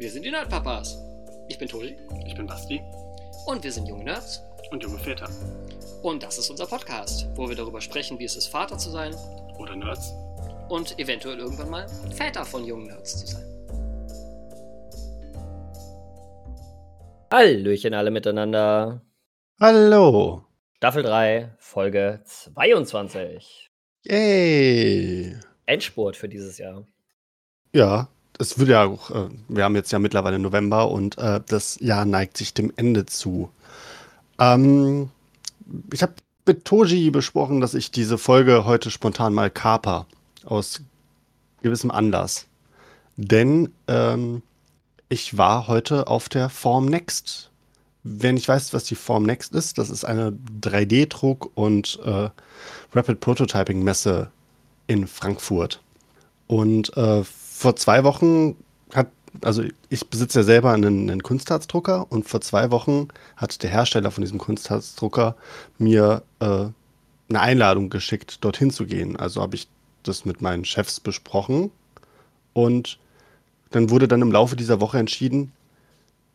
Wir sind die Nerdpapas. Ich bin Tobi Ich bin Basti und wir sind junge Nerds. und junge Väter. Und das ist unser Podcast, wo wir darüber sprechen, wie es ist, Vater zu sein Oder Nerds. und eventuell irgendwann mal Väter von jungen Nerds zu sein. Hallöchen alle miteinander. Hallo. Staffel 3, Folge 22. Yay. Endspurt für dieses Jahr. Ja, es wird ja auch, äh, wir haben jetzt ja mittlerweile November und äh, das Jahr neigt sich dem Ende zu. Ähm, ich habe mit Toji besprochen, dass ich diese Folge heute spontan mal kaper. Aus gewissem Anlass. Denn ähm, ich war heute auf der Form Next. Wer nicht weiß, was die Form Next ist, das ist eine 3D-Druck- und äh, Rapid Prototyping-Messe in Frankfurt. Und äh, vor zwei Wochen hat, also ich besitze ja selber einen, einen Kunstharzdrucker und vor zwei Wochen hat der Hersteller von diesem Kunstharzdrucker mir äh, eine Einladung geschickt, dorthin zu gehen. Also habe ich das mit meinen Chefs besprochen und dann wurde dann im Laufe dieser Woche entschieden,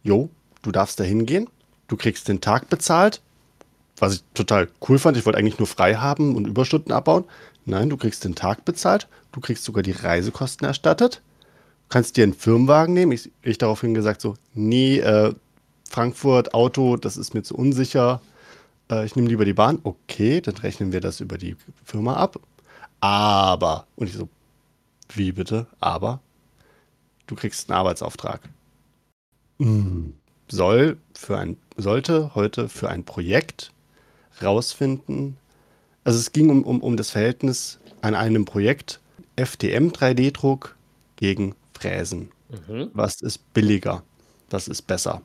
jo, du darfst da hingehen, du kriegst den Tag bezahlt, was ich total cool fand. Ich wollte eigentlich nur frei haben und Überstunden abbauen. Nein, du kriegst den Tag bezahlt, du kriegst sogar die Reisekosten erstattet, kannst dir einen Firmenwagen nehmen. Ich, ich daraufhin gesagt so, nee, äh, Frankfurt, Auto, das ist mir zu unsicher. Äh, ich nehme lieber die Bahn. Okay, dann rechnen wir das über die Firma ab. Aber, und ich so, wie bitte? Aber, du kriegst einen Arbeitsauftrag. Mm, Soll für ein, sollte heute für ein Projekt rausfinden, also es ging um, um, um das Verhältnis an einem Projekt FDM 3D-Druck gegen Fräsen. Mhm. Was ist billiger? Was ist besser?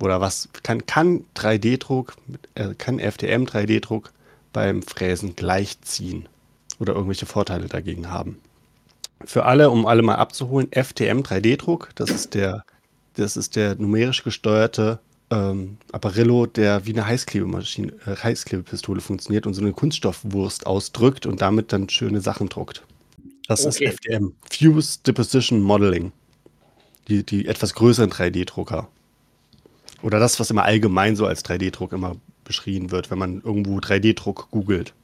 Oder was kann, kann 3D-Druck, äh, kann FDM 3D-Druck beim Fräsen gleichziehen? Oder irgendwelche Vorteile dagegen haben? Für alle, um alle mal abzuholen, FDM 3D-Druck, das ist der, das ist der numerisch gesteuerte ähm, Apparillo, der wie eine Heißklebemaschine, äh, Heißklebepistole funktioniert und so eine Kunststoffwurst ausdrückt und damit dann schöne Sachen druckt. Das Okay. ist FDM. Fuse Deposition Modeling. Die, die etwas größeren 3D-Drucker. Oder das, was immer allgemein so als 3D-Druck immer beschrieben wird, wenn man irgendwo 3D-Druck googelt.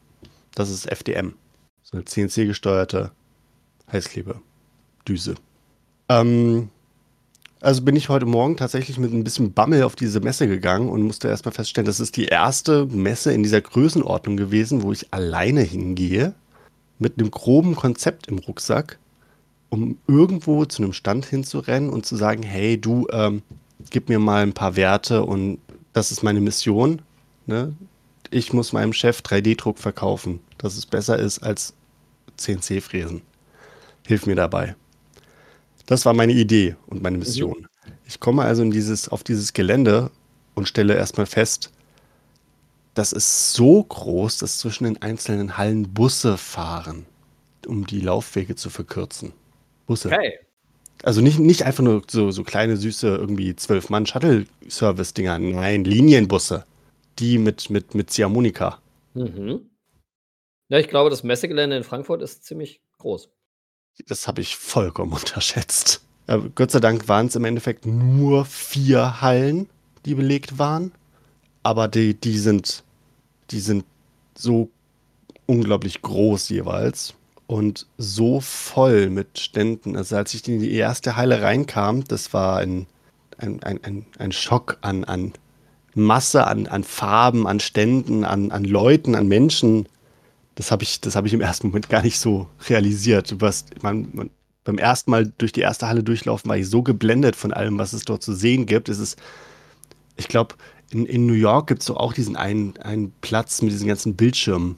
Das ist FDM. So eine CNC-gesteuerte Heißklebedüse. Ähm, also bin ich heute Morgen tatsächlich mit ein bisschen Bammel auf diese Messe gegangen und musste erstmal feststellen, das ist die erste Messe in dieser Größenordnung gewesen, wo ich alleine hingehe, mit einem groben Konzept im Rucksack, um irgendwo zu einem Stand hinzurennen und zu sagen, hey du, ähm, gib mir mal ein paar Werte und das ist meine Mission. Ne? Ich muss meinem Chef 3D-Druck verkaufen, dass es besser ist als CNC-Fräsen. Hilf mir dabei. Das war meine Idee und meine Mission. Ich komme also in dieses, auf dieses Gelände und stelle erstmal fest, das ist so groß, dass zwischen den einzelnen Hallen Busse fahren, um die Laufwege zu verkürzen. Busse. Okay. Also nicht, nicht einfach nur so, so kleine, süße, irgendwie zwölf Mann Shuttle-Service-Dinger. Nein, Linienbusse. Die mit, mit, mit Ziehharmonika. Mhm. Ja, ich glaube, das Messegelände in Frankfurt ist ziemlich groß. Das habe ich vollkommen unterschätzt. Äh, Gott sei Dank waren es im Endeffekt nur vier Hallen, die belegt waren. Aber die, die, sind, die sind so unglaublich groß jeweils und so voll mit Ständen. Also als ich in die erste Halle reinkam, das war ein, ein, ein, ein, ein Schock an, an Masse, an, an Farben, an Ständen, an, an Leuten, an Menschen. Das habe ich, das ich im ersten Moment gar nicht so realisiert. Warst, man, man, beim ersten Mal durch die erste Halle durchlaufen, war ich so geblendet von allem, was es dort zu sehen gibt. Es ist, ich glaube, in, in New York gibt es so auch diesen einen, einen Platz mit diesen ganzen Bildschirmen.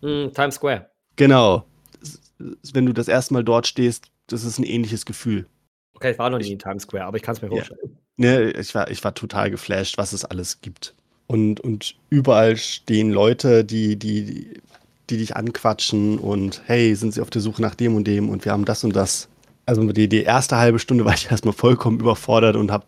Hm, Times Square. Genau. Wenn du das erste Mal dort stehst, das ist ein ähnliches Gefühl. Okay, ich war noch nie in Times Square, aber ich kann es mir Ja. vorstellen. Ne, ich war, ich war total geflasht, was es alles gibt. Und, und überall stehen Leute, die, die, die dich anquatschen und hey, sind sie auf der Suche nach dem und dem und wir haben das und das. Also die, die erste halbe Stunde war ich erstmal vollkommen überfordert und habe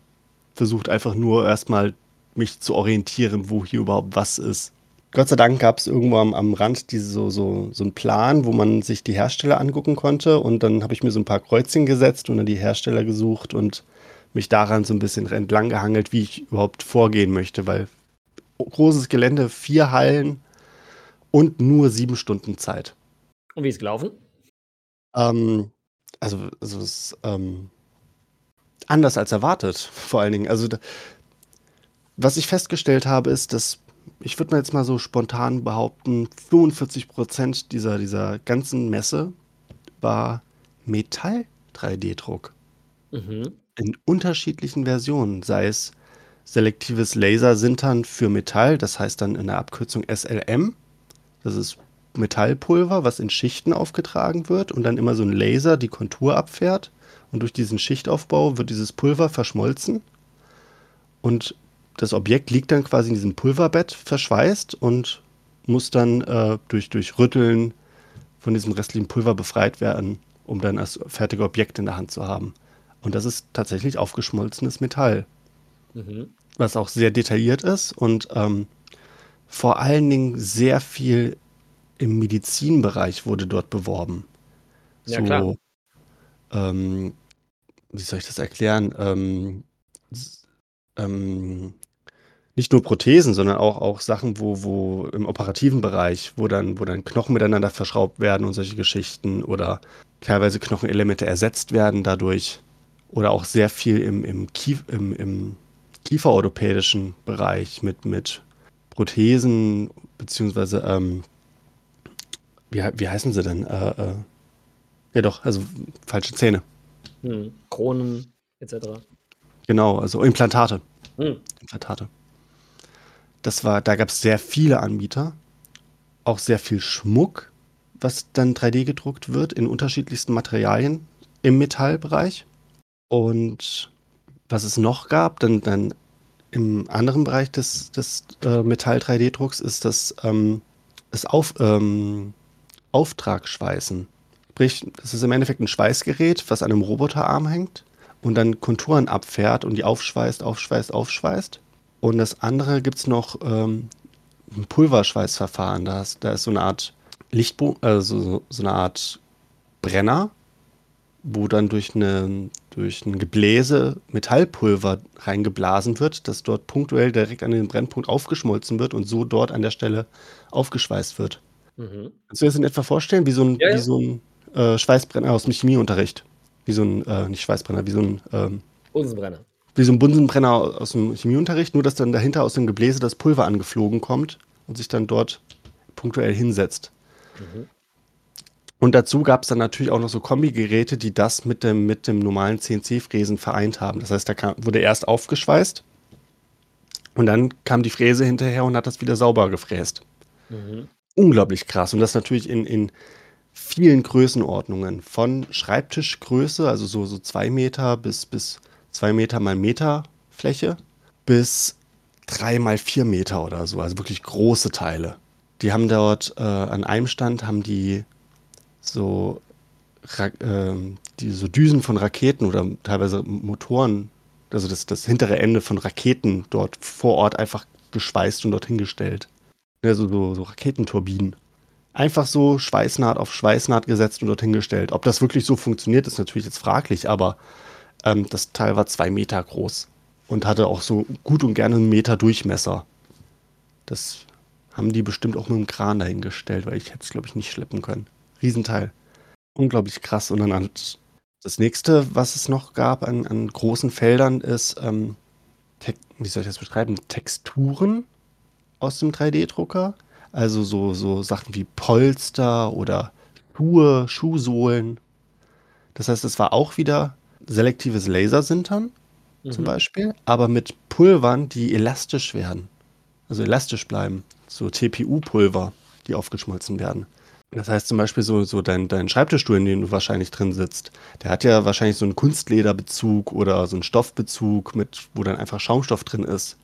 versucht einfach nur erstmal mich zu orientieren, wo hier überhaupt was ist. Gott sei Dank gab es irgendwo am, am Rand diese, so, so, so einen Plan, wo man sich die Hersteller angucken konnte. Und dann habe ich mir so ein paar Kreuzchen gesetzt und dann die Hersteller gesucht und mich daran so ein bisschen entlang gehangelt, wie ich überhaupt vorgehen möchte, weil großes Gelände, vier Hallen und nur sieben Stunden Zeit. Und wie ist gelaufen? Ähm, also, also es ist ähm, anders als erwartet, vor allen Dingen. Also, da, was ich festgestellt habe, ist, dass ich würde mal jetzt mal so spontan behaupten, 45 Prozent dieser, dieser ganzen Messe war Metall-3D-Druck. Mhm. In unterschiedlichen Versionen, sei es selektives Lasersintern für Metall, das heißt dann in der Abkürzung SLM. Das ist Metallpulver, was in Schichten aufgetragen wird und dann immer so ein Laser die Kontur abfährt. Und durch diesen Schichtaufbau wird dieses Pulver verschmolzen. Und das Objekt liegt dann quasi in diesem Pulverbett verschweißt und muss dann äh, durch, durch Rütteln von diesem restlichen Pulver befreit werden, um dann das fertige Objekt in der Hand zu haben. Und das ist tatsächlich aufgeschmolzenes Metall, Mhm. was auch sehr detailliert ist und ähm, vor allen Dingen sehr viel im Medizinbereich wurde dort beworben. Ja, klar. ähm, wie soll ich das erklären? Ähm, ähm, nicht nur Prothesen, sondern auch, auch Sachen, wo, wo im operativen Bereich, wo dann, wo dann Knochen miteinander verschraubt werden und solche Geschichten oder teilweise Knochenelemente ersetzt werden dadurch. Oder auch sehr viel im, im, Kief, im, im kieferorthopädischen Bereich mit, mit Prothesen, beziehungsweise, ähm, wie, wie heißen sie denn? Äh, äh, ja doch, also falsche Zähne. Mhm. Kronen etc. Genau, also Implantate. Mhm. Implantate. Das war, da gab es sehr viele Anbieter, auch sehr viel Schmuck, was dann 3D gedruckt wird in unterschiedlichsten Materialien im Metallbereich. Und was es noch gab, dann, dann im anderen Bereich des, des äh, Metall-3D-Drucks ist das, ähm, das Auf, ähm, Auftragsschweißen. Sprich, es ist im Endeffekt ein Schweißgerät, was an einem Roboterarm hängt und dann Konturen abfährt und die aufschweißt, aufschweißt, aufschweißt. Und das andere gibt es noch ähm, ein Pulverschweißverfahren. Da ist, da ist so eine Art Lichtbo also so, so eine Art Brenner, wo dann durch, eine, durch ein Gebläse Metallpulver reingeblasen wird, das dort punktuell direkt an den Brennpunkt aufgeschmolzen wird und so dort an der Stelle aufgeschweißt wird. Mhm. Kannst du dir das in etwa vorstellen, wie so ein, Ja, ja. wie so ein äh, Schweißbrenner aus dem Chemieunterricht? Wie so ein, äh, nicht Schweißbrenner, wie so ein, ähm, Bunsenbrenner. wie so ein Bunsenbrenner aus dem Chemieunterricht, nur dass dann dahinter aus dem Gebläse das Pulver angeflogen kommt und sich dann dort punktuell hinsetzt. Mhm. Und dazu gab es dann natürlich auch noch so Kombigeräte, die das mit dem, mit dem normalen CNC-Fräsen vereint haben. Das heißt, da kam, wurde erst aufgeschweißt und dann kam die Fräse hinterher und hat das wieder sauber gefräst. Mhm. Unglaublich krass. Und das natürlich in, in vielen Größenordnungen. Von Schreibtischgröße, also so, so zwei Meter bis, bis zwei Meter mal Meter Fläche, bis drei mal vier Meter oder so. Also wirklich große Teile. Die haben dort äh, an einem Stand haben die so, ähm, die so Düsen von Raketen oder teilweise Motoren, also das, das hintere Ende von Raketen dort vor Ort einfach geschweißt und dorthin gestellt. Ja, so, so, so Raketenturbinen. Einfach so Schweißnaht auf Schweißnaht gesetzt und dorthin gestellt. Ob das wirklich so funktioniert, ist natürlich jetzt fraglich, aber ähm, das Teil war zwei Meter groß und hatte auch so gut und gerne einen Meter Durchmesser. Das haben die bestimmt auch mit dem Kran dahingestellt, weil ich hätte es, glaube ich, nicht schleppen können. Riesenteil. Unglaublich krass. Und dann an- das nächste, was es noch gab an, an großen Feldern, ist, ähm, wie soll ich das beschreiben, Texturen aus dem 3D-Drucker. Also so, so Sachen wie Polster oder Schuhe, Schuhsohlen. Das heißt, es war auch wieder selektives Lasersintern zum Mhm. Beispiel, aber mit Pulvern, die elastisch werden. Also elastisch bleiben. So TPU-Pulver, die aufgeschmolzen werden. Das heißt zum Beispiel so, so dein, dein Schreibtischstuhl, in dem du wahrscheinlich drin sitzt, der hat ja wahrscheinlich so einen Kunstlederbezug oder so einen Stoffbezug, mit, wo dann einfach Schaumstoff drin ist.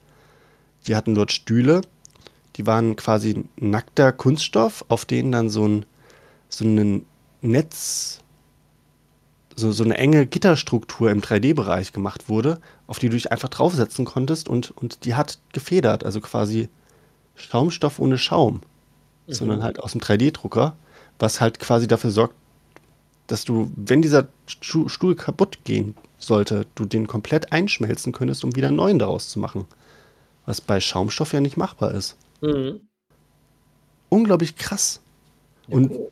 Die hatten dort Stühle, die waren quasi nackter Kunststoff, auf denen dann so ein, so ein Netz, so, so eine enge Gitterstruktur im 3D-Bereich gemacht wurde, auf die du dich einfach draufsetzen konntest und, und die hat gefedert, also quasi Schaumstoff ohne Schaum, Mhm. sondern halt aus dem 3D-Drucker, was halt quasi dafür sorgt, dass du, wenn dieser Stu- Stuhl kaputt gehen sollte, du den komplett einschmelzen könntest, um wieder einen neuen daraus zu machen. Was bei Schaumstoff ja nicht machbar ist. Mhm. Unglaublich krass. Ja, Und cool.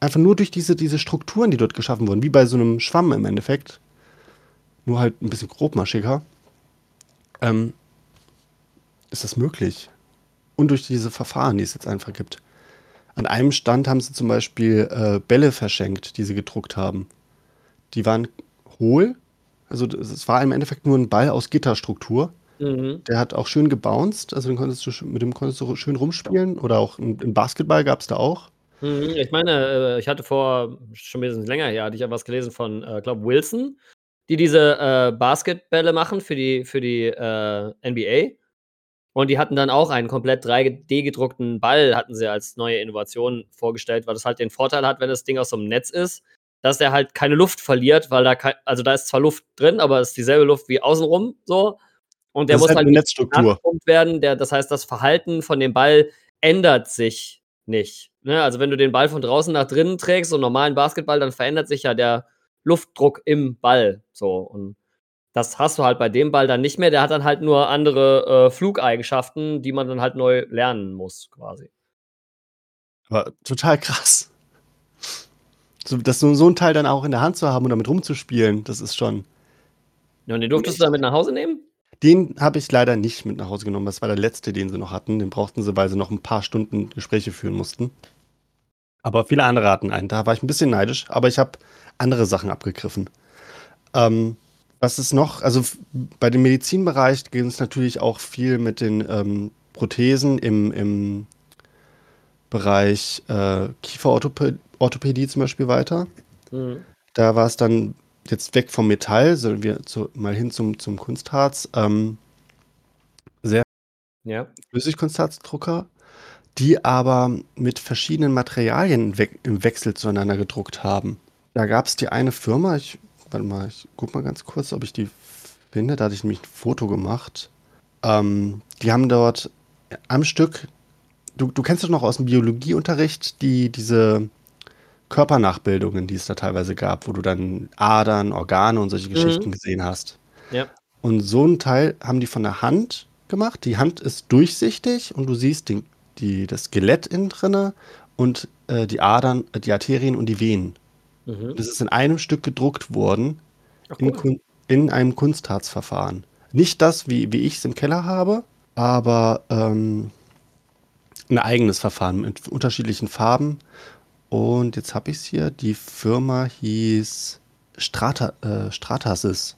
einfach nur durch diese, diese Strukturen, die dort geschaffen wurden, wie bei so einem Schwamm im Endeffekt, nur halt ein bisschen grobmaschiger, ähm, ist das möglich. Und durch diese Verfahren, die es jetzt einfach gibt. An einem Stand haben sie zum Beispiel äh, Bälle verschenkt, die sie gedruckt haben. Die waren hohl, also es war im Endeffekt nur ein Ball aus Gitterstruktur. Mhm. Der hat auch schön gebounced, also den konntest du, mit dem konntest du schön rumspielen. Oder auch ein, ein Basketball gab es da auch. Mhm. Ich meine, äh, ich hatte vor schon ein bisschen länger her, hatte ich ja was gelesen von, äh, glaube Wilson, die diese äh, Basketbälle machen für die, für die äh, NBA. Und die hatten dann auch einen komplett 3D-gedruckten Ball, hatten sie als neue Innovation vorgestellt, weil das halt den Vorteil hat, wenn das Ding aus so einem Netz ist, dass der halt keine Luft verliert, weil da kein, also da ist zwar Luft drin, aber es ist dieselbe Luft wie außenrum so. Und der Das muss halt halt eine Netzstruktur. werden. Der, das heißt, das Verhalten von dem Ball ändert sich nicht. Ne? Also wenn du den Ball von draußen nach drinnen trägst, so einen normalen Basketball, dann verändert sich ja der Luftdruck im Ball. So und das hast du halt bei dem Ball dann nicht mehr. Der hat dann halt nur andere äh, Flugeigenschaften, die man dann halt neu lernen muss, quasi. Aber total krass. So, dass so, so ein Teil dann auch in der Hand zu haben und damit rumzuspielen, das ist schon. Ja, und den durftest du dann mit nach Hause nehmen? Den habe ich leider nicht mit nach Hause genommen. Das war der letzte, den sie noch hatten. Den brauchten sie, weil sie noch ein paar Stunden Gespräche führen mussten. Aber viele andere hatten einen. Da war ich ein bisschen neidisch, aber ich habe andere Sachen abgegriffen. Ähm, was ist noch? Also bei dem Medizinbereich geht es natürlich auch viel mit den ähm, Prothesen im, im Bereich äh, Kieferorthopädie zum Beispiel weiter. Mhm. Da war es dann jetzt weg vom Metall, sondern wir zu, mal hin zum, zum Kunstharz. Ähm, Ja. Flüssigkunstharzdrucker, die aber mit verschiedenen Materialien we im Wechsel zueinander gedruckt haben. Da gab es die eine Firma, ich, warte mal, ich guck mal ganz kurz, ob ich die finde. Da hatte ich nämlich ein Foto gemacht. Ähm, die haben dort am Stück, du, du kennst doch noch aus dem Biologieunterricht, die, diese Körpernachbildungen, die es da teilweise gab, wo du dann Adern, Organe und solche Mhm. Geschichten gesehen hast. Ja. Und so einen Teil haben die von der Hand gemacht. Die Hand ist durchsichtig und du siehst den, die, das Skelett innen drinne und äh, die Adern, äh, die Arterien und die Venen. Mhm. Das ist in einem Stück gedruckt worden Ach, in, in einem Kunstharzverfahren. Nicht das, wie, wie ich es im Keller habe, aber ähm, ein eigenes Verfahren mit unterschiedlichen Farben. Und jetzt habe ich es hier. Die Firma hieß Strata, äh, Stratasys.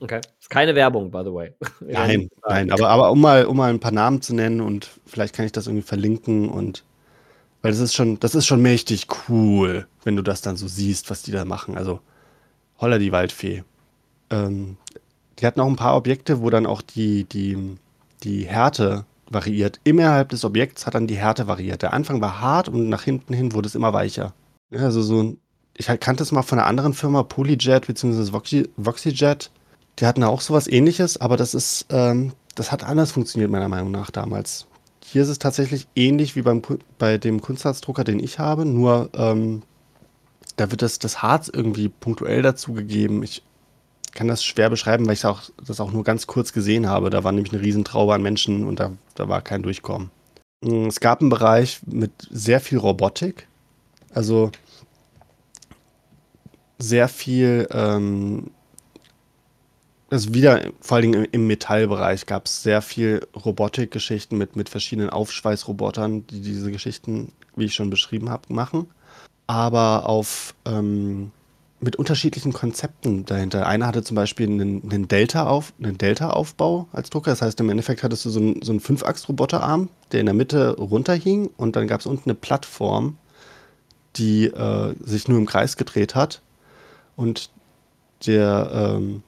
Okay. Ist keine Werbung, by the way. Nein, nein, aber, aber um, mal, um mal ein paar Namen zu nennen und vielleicht kann ich das irgendwie verlinken und weil das ist schon, das ist schon mächtig cool, wenn du das dann so siehst, was die da machen. Also holla die Waldfee. Ähm, die hatten auch ein paar Objekte, wo dann auch die, die, die Härte variiert. Innerhalb des Objekts hat dann die Härte variiert. Der Anfang war hart und nach hinten hin wurde es immer weicher. Also so ein, ich kannte es mal von einer anderen Firma, Polyjet bzw. Voxy, Voxyjet. Die hatten auch sowas ähnliches, aber das ist, ähm, das hat anders funktioniert, meiner Meinung nach damals. Hier ist es tatsächlich ähnlich wie beim, bei dem Kunstharzdrucker, den ich habe, nur ähm, da wird das, das Harz irgendwie punktuell dazugegeben. Ich kann das schwer beschreiben, weil ich auch, das auch nur ganz kurz gesehen habe. Da war nämlich eine Riesentraube an Menschen und da, da war kein Durchkommen. Mm, Es gab einen Bereich mit sehr viel Robotik. Also sehr viel, ähm, also wieder vor allen Dingen im, Metallbereich gab es sehr viel Robotikgeschichten mit, mit verschiedenen Aufschweißrobotern, die diese Geschichten, wie ich schon beschrieben habe, machen. Aber auf ähm, mit unterschiedlichen Konzepten dahinter. Einer hatte zum Beispiel einen, einen Delta-Auf, einen Delta-Aufbau als Drucker. Das heißt, im Endeffekt hattest du so einen, so einen Fünfachs-Roboterarm, der in der Mitte runterhing und dann gab es unten eine Plattform, die äh, sich nur im Kreis gedreht hat. Und der ähm,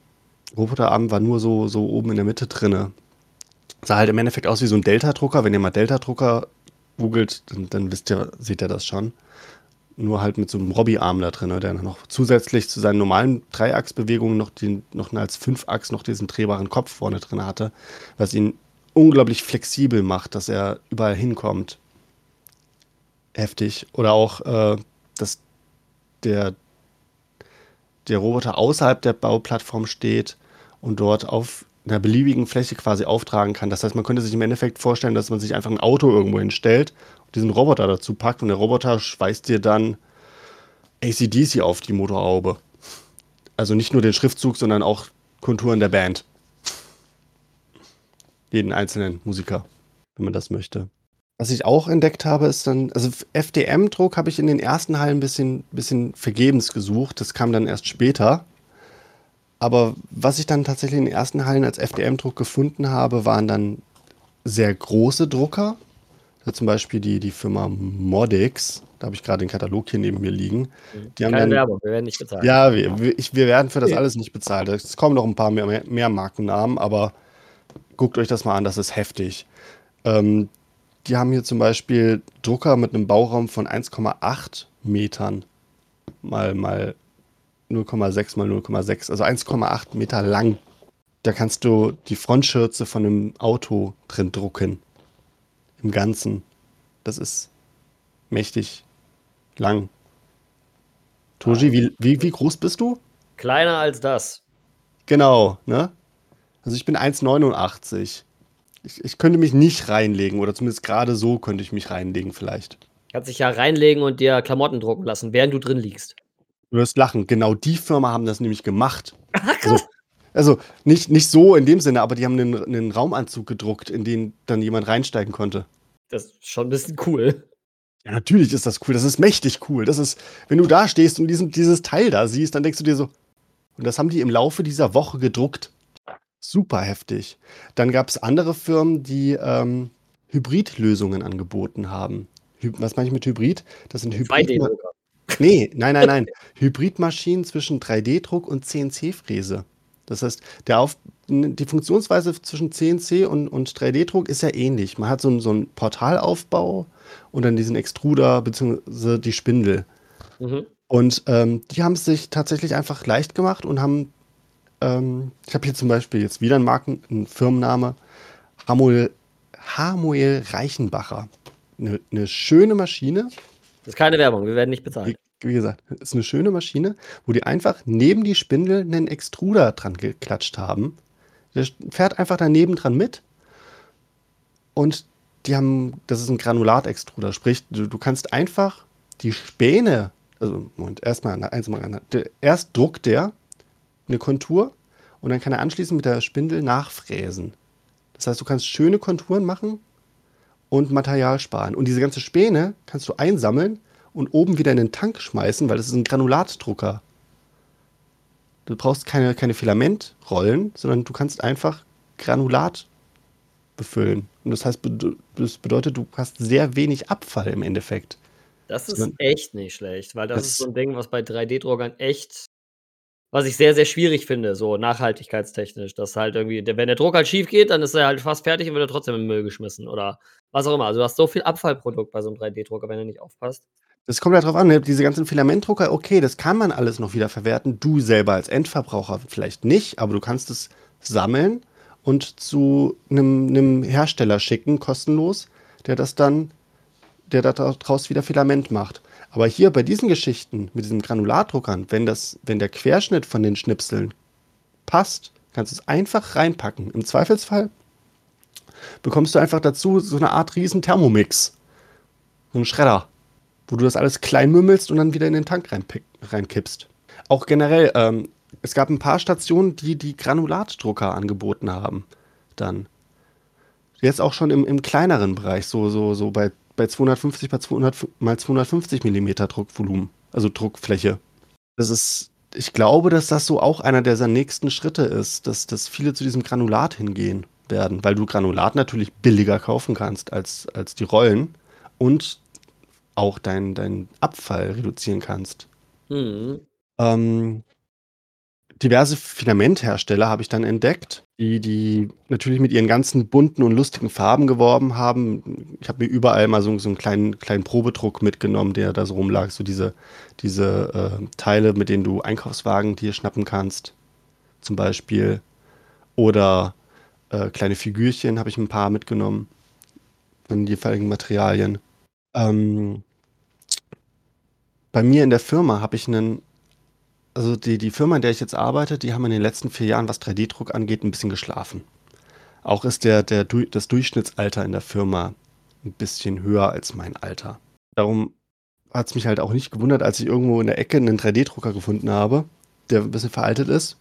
Roboterarm war nur so, so oben in der Mitte drinne. Sah halt im Endeffekt aus wie so ein Delta-Drucker. Wenn ihr mal Delta-Drucker googelt, dann, dann wisst ihr, seht ihr das schon. Nur halt mit so einem Robby-Arm da drin, der noch zusätzlich zu seinen normalen Dreiachsbewegungen noch, den, noch als Fünfachs noch diesen drehbaren Kopf vorne drin hatte, was ihn unglaublich flexibel macht, dass er überall hinkommt. Heftig. Oder auch, äh, dass der, der Roboter außerhalb der Bauplattform steht und dort auf einer beliebigen Fläche quasi auftragen kann. Das heißt, man könnte sich im Endeffekt vorstellen, dass man sich einfach ein Auto irgendwo hinstellt diesen Roboter dazu packt und der Roboter schweißt dir dann ACDC auf die Motorhaube. Also nicht nur den Schriftzug, sondern auch Konturen der Band. Jeden einzelnen Musiker, wenn man das möchte. Was ich auch entdeckt habe, ist dann, also FDM-Druck habe ich in den ersten Hallen ein bisschen, bisschen vergebens gesucht. Das kam dann erst später. Aber was ich dann tatsächlich in den ersten Hallen als FDM-Druck gefunden habe, waren dann sehr große Drucker. Also zum Beispiel die, die Firma Modix. Da habe ich gerade den Katalog hier neben mir liegen. Die Keine dann, Werbung, wir werden nicht bezahlt. Ja, wir, ich, wir werden für das alles nicht bezahlt. Es kommen noch ein paar mehr, mehr Markennamen, aber guckt euch das mal an, das ist heftig. Ähm, die haben hier zum Beispiel Drucker mit einem Bauraum von 1,8 Metern mal, mal 0,6 mal 0,6, also 1,8 Meter lang. Da kannst du die Frontschürze von einem Auto drin drucken. Im Ganzen. Das ist mächtig lang. Toji, wie, wie, wie groß bist du? Kleiner als das. Genau, ne? Also ich bin 1,89. Ich, ich könnte mich nicht reinlegen oder zumindest gerade so könnte ich mich reinlegen vielleicht. Kannst dich ja reinlegen und dir Klamotten drucken lassen, während du drin liegst. Du wirst lachen. Genau die Firma haben das nämlich gemacht. Also, also nicht, nicht so in dem Sinne, aber die haben einen, einen Raumanzug gedruckt, in den dann jemand reinsteigen konnte. Das ist schon ein bisschen cool. Ja, natürlich ist das cool. Das ist mächtig cool. Das ist, wenn du da stehst und diesen, dieses Teil da siehst, dann denkst du dir so, und das haben die im Laufe dieser Woche gedruckt. Super heftig. Dann gab es andere Firmen, die ähm, Hybridlösungen angeboten haben. Hy was meine ich mit Hybrid? Das sind Hybrid. Nee, nein, nein, nein. Hybridmaschinen zwischen 3D-Druck und CNC-Fräse. Das heißt, der Auf die Funktionsweise zwischen CNC und, und 3D-Druck ist ja ähnlich. Man hat so, so einen Portalaufbau und dann diesen Extruder bzw. die Spindel. Mhm. Und ähm, die haben es sich tatsächlich einfach leicht gemacht und haben, ähm, ich habe hier zum Beispiel jetzt wieder einen Marken, einen Firmenname, Hamuel, Hamuel Reichenbacher. Eine, eine schöne Maschine. Das ist keine Werbung, wir werden nicht bezahlt. Wie, gesagt, es ist eine schöne Maschine, wo die einfach neben die Spindel einen Extruder dran geklatscht haben. Der fährt einfach daneben dran mit. Und die haben, das ist ein Granulatextruder, sprich, du, du kannst einfach die Späne, also Moment, erstmal eins mal erst druckt der eine Kontur und dann kann er anschließend mit der Spindel nachfräsen. Das heißt, du kannst schöne Konturen machen und Material sparen. Und diese ganze Späne kannst du einsammeln und oben wieder in den Tank schmeißen, weil das ist ein Granulatdrucker. Du brauchst keine, keine Filamentrollen, sondern du kannst einfach Granulat befüllen. Und das heißt, das bedeutet, du hast sehr wenig Abfall im Endeffekt. Das ist echt nicht schlecht, weil das, das ist so ein Ding, was bei 3D-Druckern echt was ich sehr, sehr schwierig finde, so nachhaltigkeitstechnisch. Dass halt irgendwie, wenn der Druck halt schief geht, dann ist er halt fast fertig und wird er trotzdem im Müll geschmissen oder was auch immer. Also du hast so viel Abfallprodukt bei so einem 3D-Drucker, wenn er nicht aufpasst. Das kommt ja drauf an, ne? diese ganzen Filamentdrucker, okay, das kann man alles noch wieder verwerten. Du selber als Endverbraucher vielleicht nicht, aber du kannst es sammeln und zu einem, einem Hersteller schicken, kostenlos, der das dann, der daraus wieder Filament macht. Aber hier bei diesen Geschichten mit diesen Granulatdruckern, wenn, das, wenn der Querschnitt von den Schnipseln passt, kannst du es einfach reinpacken. Im Zweifelsfall bekommst du einfach dazu so eine Art riesen Thermomix. So einen Schredder, wo du das alles klein mümmelst und dann wieder in den Tank reinkippst. Auch generell, ähm, es gab ein paar Stationen, die die Granulatdrucker angeboten haben. Dann. Jetzt auch schon im, im kleineren Bereich, so, so, so bei bei 250 bei 200 mal 250 Millimeter Druckvolumen, also Druckfläche. Das ist, ich glaube, dass das so auch einer der nächsten Schritte ist, dass, dass viele zu diesem Granulat hingehen werden, weil du Granulat natürlich billiger kaufen kannst als, als die Rollen und auch deinen dein Abfall reduzieren kannst. Mhm. Ähm, diverse Filamenthersteller habe ich dann entdeckt, die, die natürlich mit ihren ganzen bunten und lustigen Farben geworben haben. Ich habe mir überall mal so, so einen kleinen, kleinen Probedruck mitgenommen, der da so rumlag. So diese, diese äh, Teile, mit denen du Einkaufswagen dir schnappen kannst, zum Beispiel. Oder Äh, kleine Figürchen habe ich ein paar mitgenommen. Von jeweiligen Materialien. Ähm, bei mir in der Firma habe ich einen, also die, die Firma, in der ich jetzt arbeite, die haben in den letzten vier Jahren, was 3D-Druck angeht, ein bisschen geschlafen. Auch ist der, der, das Durchschnittsalter in der Firma ein bisschen höher als mein Alter. Darum hat es mich halt auch nicht gewundert, als ich irgendwo in der Ecke einen 3D-Drucker gefunden habe, der ein bisschen veraltet ist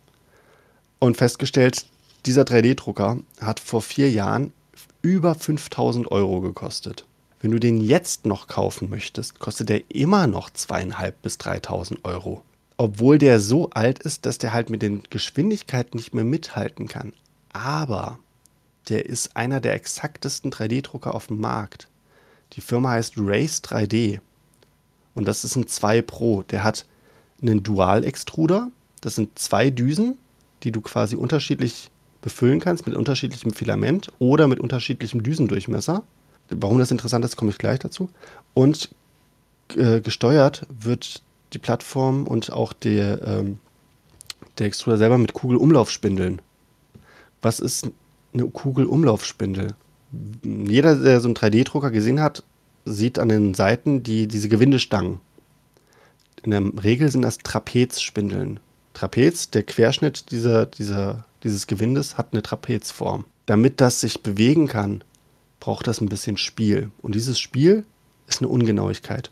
und festgestellt, dieser 3D-Drucker hat vor vier Jahren über 5000 Euro gekostet. Wenn du den jetzt noch kaufen möchtest, kostet der immer noch zweieinhalb bis 3000 Euro. Obwohl der so alt ist, dass der halt mit den Geschwindigkeiten nicht mehr mithalten kann. Aber der ist einer der exaktesten 3D-Drucker auf dem Markt. Die Firma heißt Race 3D. Und das ist ein 2 Pro. Der hat einen Dual-Extruder. Das sind zwei Düsen, die du quasi unterschiedlich befüllen kannst mit unterschiedlichem Filament oder mit unterschiedlichem Düsendurchmesser. Warum das interessant ist, komme ich gleich dazu. Und äh, gesteuert wird die Plattform und auch der, ähm, der Extruder selber mit Kugelumlaufspindeln. Was ist eine Kugelumlaufspindel? Jeder, der so einen 3D-Drucker gesehen hat, sieht an den Seiten die, diese Gewindestangen. In der Regel sind das Trapezspindeln. Trapez, der Querschnitt dieser, dieser, dieses Gewindes hat eine Trapezform. Damit das sich bewegen kann, braucht das ein bisschen Spiel. Und dieses Spiel ist eine Ungenauigkeit.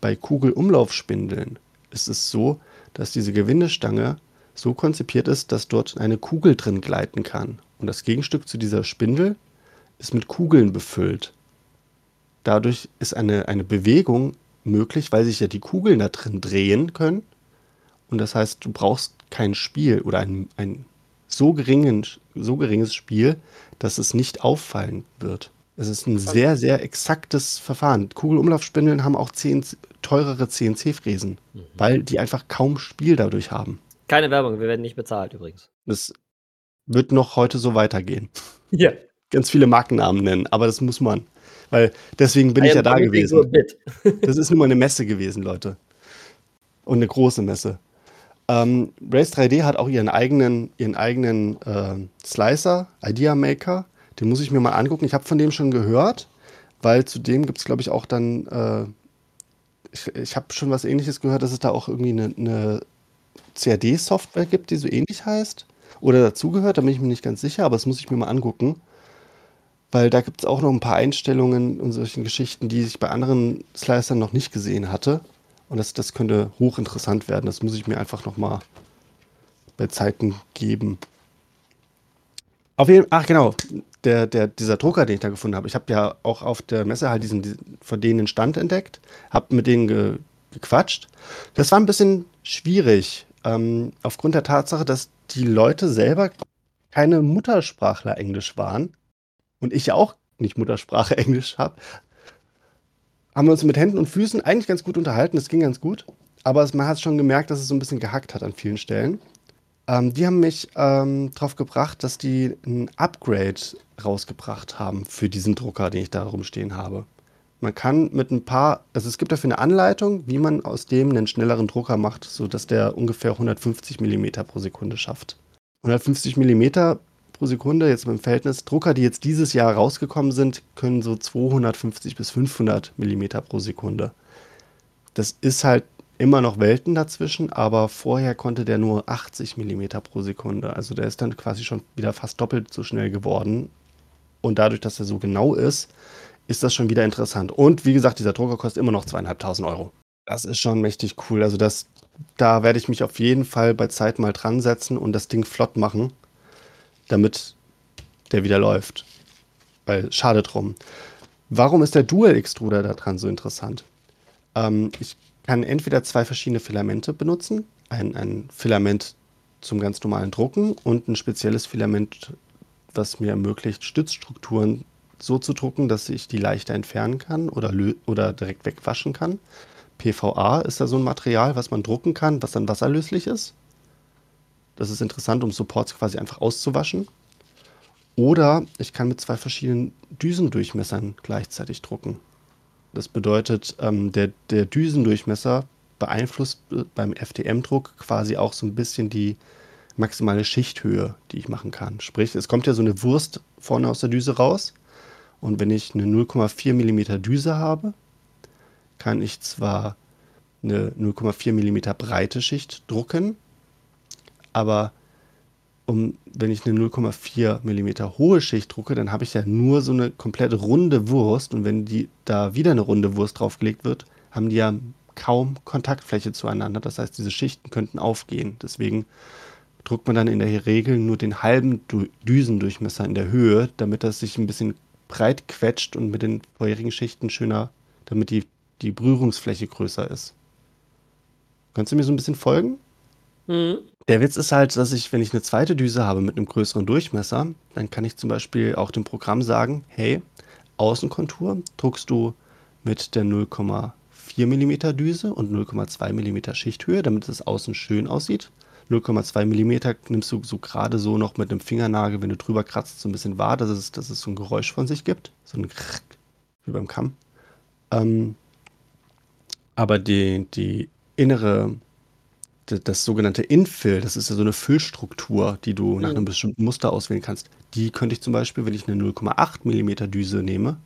Bei Kugelumlaufspindeln ist es so, dass diese Gewindestange so konzipiert ist, dass dort eine Kugel drin gleiten kann. Und das Gegenstück zu dieser Spindel ist mit Kugeln befüllt. Dadurch ist eine, eine Bewegung möglich, weil sich ja die Kugeln da drin drehen können. Und das heißt, du brauchst kein Spiel oder ein, ein so, geringen, so geringes Spiel, dass es nicht auffallen wird. Es ist ein sehr, sehr exaktes Verfahren. Kugelumlaufspindeln haben auch CNC, teurere CNC-Fräsen, mhm. weil die einfach kaum Spiel dadurch haben. Keine Werbung, wir werden nicht bezahlt übrigens. Das wird noch heute so weitergehen. Ja. Ganz viele Markennamen nennen, aber das muss man. Weil deswegen bin I ich ja da gewesen. das ist nur mal eine Messe gewesen, Leute. Und eine große Messe. Ähm, Race 3D hat auch ihren eigenen, ihren eigenen äh, Slicer, Idea Maker. Den muss ich mir mal angucken. Ich habe von dem schon gehört, weil zudem gibt es, glaube ich, auch dann. Äh, ich, ich habe schon was ähnliches gehört, dass es da auch irgendwie eine, eine CAD-Software gibt, die so ähnlich heißt. Oder dazugehört, da bin ich mir nicht ganz sicher, aber das muss ich mir mal angucken weil da gibt es auch noch ein paar Einstellungen und solchen Geschichten, die ich bei anderen Slicern noch nicht gesehen hatte. Und das, das könnte hochinteressant werden. Das muss ich mir einfach noch mal bei Zeiten geben. Auf jeden Ach genau, der, der, dieser Drucker, den ich da gefunden habe. Ich habe ja auch auf der Messe halt diesen, von denen den Stand entdeckt, habe mit denen ge, gequatscht. Das war ein bisschen schwierig, ähm, aufgrund der Tatsache, dass die Leute selber keine Muttersprachler Englisch waren und ich ja auch nicht Muttersprache Englisch habe, haben wir uns mit Händen und Füßen eigentlich ganz gut unterhalten. Das ging ganz gut. Aber man hat schon gemerkt, dass es so ein bisschen gehackt hat an vielen Stellen. Ähm, die haben mich ähm, darauf gebracht, dass die ein Upgrade rausgebracht haben für diesen Drucker, den ich da rumstehen habe. Man kann mit ein paar, also es gibt dafür eine Anleitung, wie man aus dem einen schnelleren Drucker macht, sodass der ungefähr 150 mm pro Sekunde schafft. 150 mm pro Sekunde, jetzt im Verhältnis. Drucker, die jetzt dieses Jahr rausgekommen sind, können so 250 bis 500 Millimeter pro Sekunde. Das ist halt immer noch Welten dazwischen, aber vorher konnte der nur 80 Millimeter pro Sekunde. Also der ist dann quasi schon wieder fast doppelt so schnell geworden. Und dadurch, dass er so genau ist, ist das schon wieder interessant. Und wie gesagt, dieser Drucker kostet immer noch zweieinhalbtausend Euro. Das ist schon mächtig cool. Also das, da werde ich mich auf jeden Fall bei Zeit mal dran setzen und das Ding flott machen damit der wieder läuft. Weil schade drum. Warum ist der Dual-Extruder daran so interessant? Ähm, ich kann entweder zwei verschiedene Filamente benutzen. Ein, ein Filament zum ganz normalen Drucken und ein spezielles Filament, was mir ermöglicht, Stützstrukturen so zu drucken, dass ich die leichter entfernen kann oder, oder direkt wegwaschen kann. PVA ist da so ein Material, was man drucken kann, was dann wasserlöslich ist. Das ist interessant, um Supports quasi einfach auszuwaschen. Oder ich kann mit zwei verschiedenen Düsendurchmessern gleichzeitig drucken. Das bedeutet, ähm, der, der Düsendurchmesser beeinflusst beim FDM-Druck quasi auch so ein bisschen die maximale Schichthöhe, die ich machen kann. Sprich, es kommt ja so eine Wurst vorne aus der Düse raus. Und wenn ich eine 0,4 mm Düse habe, kann ich zwar eine 0,4 mm breite Schicht drucken, aber um, wenn ich eine 0,4 mm hohe Schicht drucke, dann habe ich ja nur so eine komplett runde Wurst und wenn die da wieder eine runde Wurst draufgelegt wird, haben die ja kaum Kontaktfläche zueinander. Das heißt, diese Schichten könnten aufgehen. Deswegen druckt man dann in der Regel nur den halben Düsendurchmesser in der Höhe, damit das sich ein bisschen breit quetscht und mit den vorherigen Schichten schöner, damit die, die Berührungsfläche größer ist. Kannst du mir so ein bisschen folgen? Mhm. Der Witz ist halt, dass ich, wenn ich eine zweite Düse habe mit einem größeren Durchmesser, dann kann ich zum Beispiel auch dem Programm sagen, hey, Außenkontur druckst du mit der 0,4 mm Düse und 0,2 mm Schichthöhe, damit es außen schön aussieht. 0,2 mm nimmst du so gerade so noch mit einem Fingernagel, wenn du drüber kratzt, so ein bisschen wahr, dass es, dass es so ein Geräusch von sich gibt. So ein Krrk, wie beim Kamm. Ähm, aber die, die innere das sogenannte Infill, das ist ja so eine Füllstruktur, die du nach einem bestimmten Muster auswählen kannst. Die könnte ich zum Beispiel, wenn ich eine 0,8 mm Düse nehme,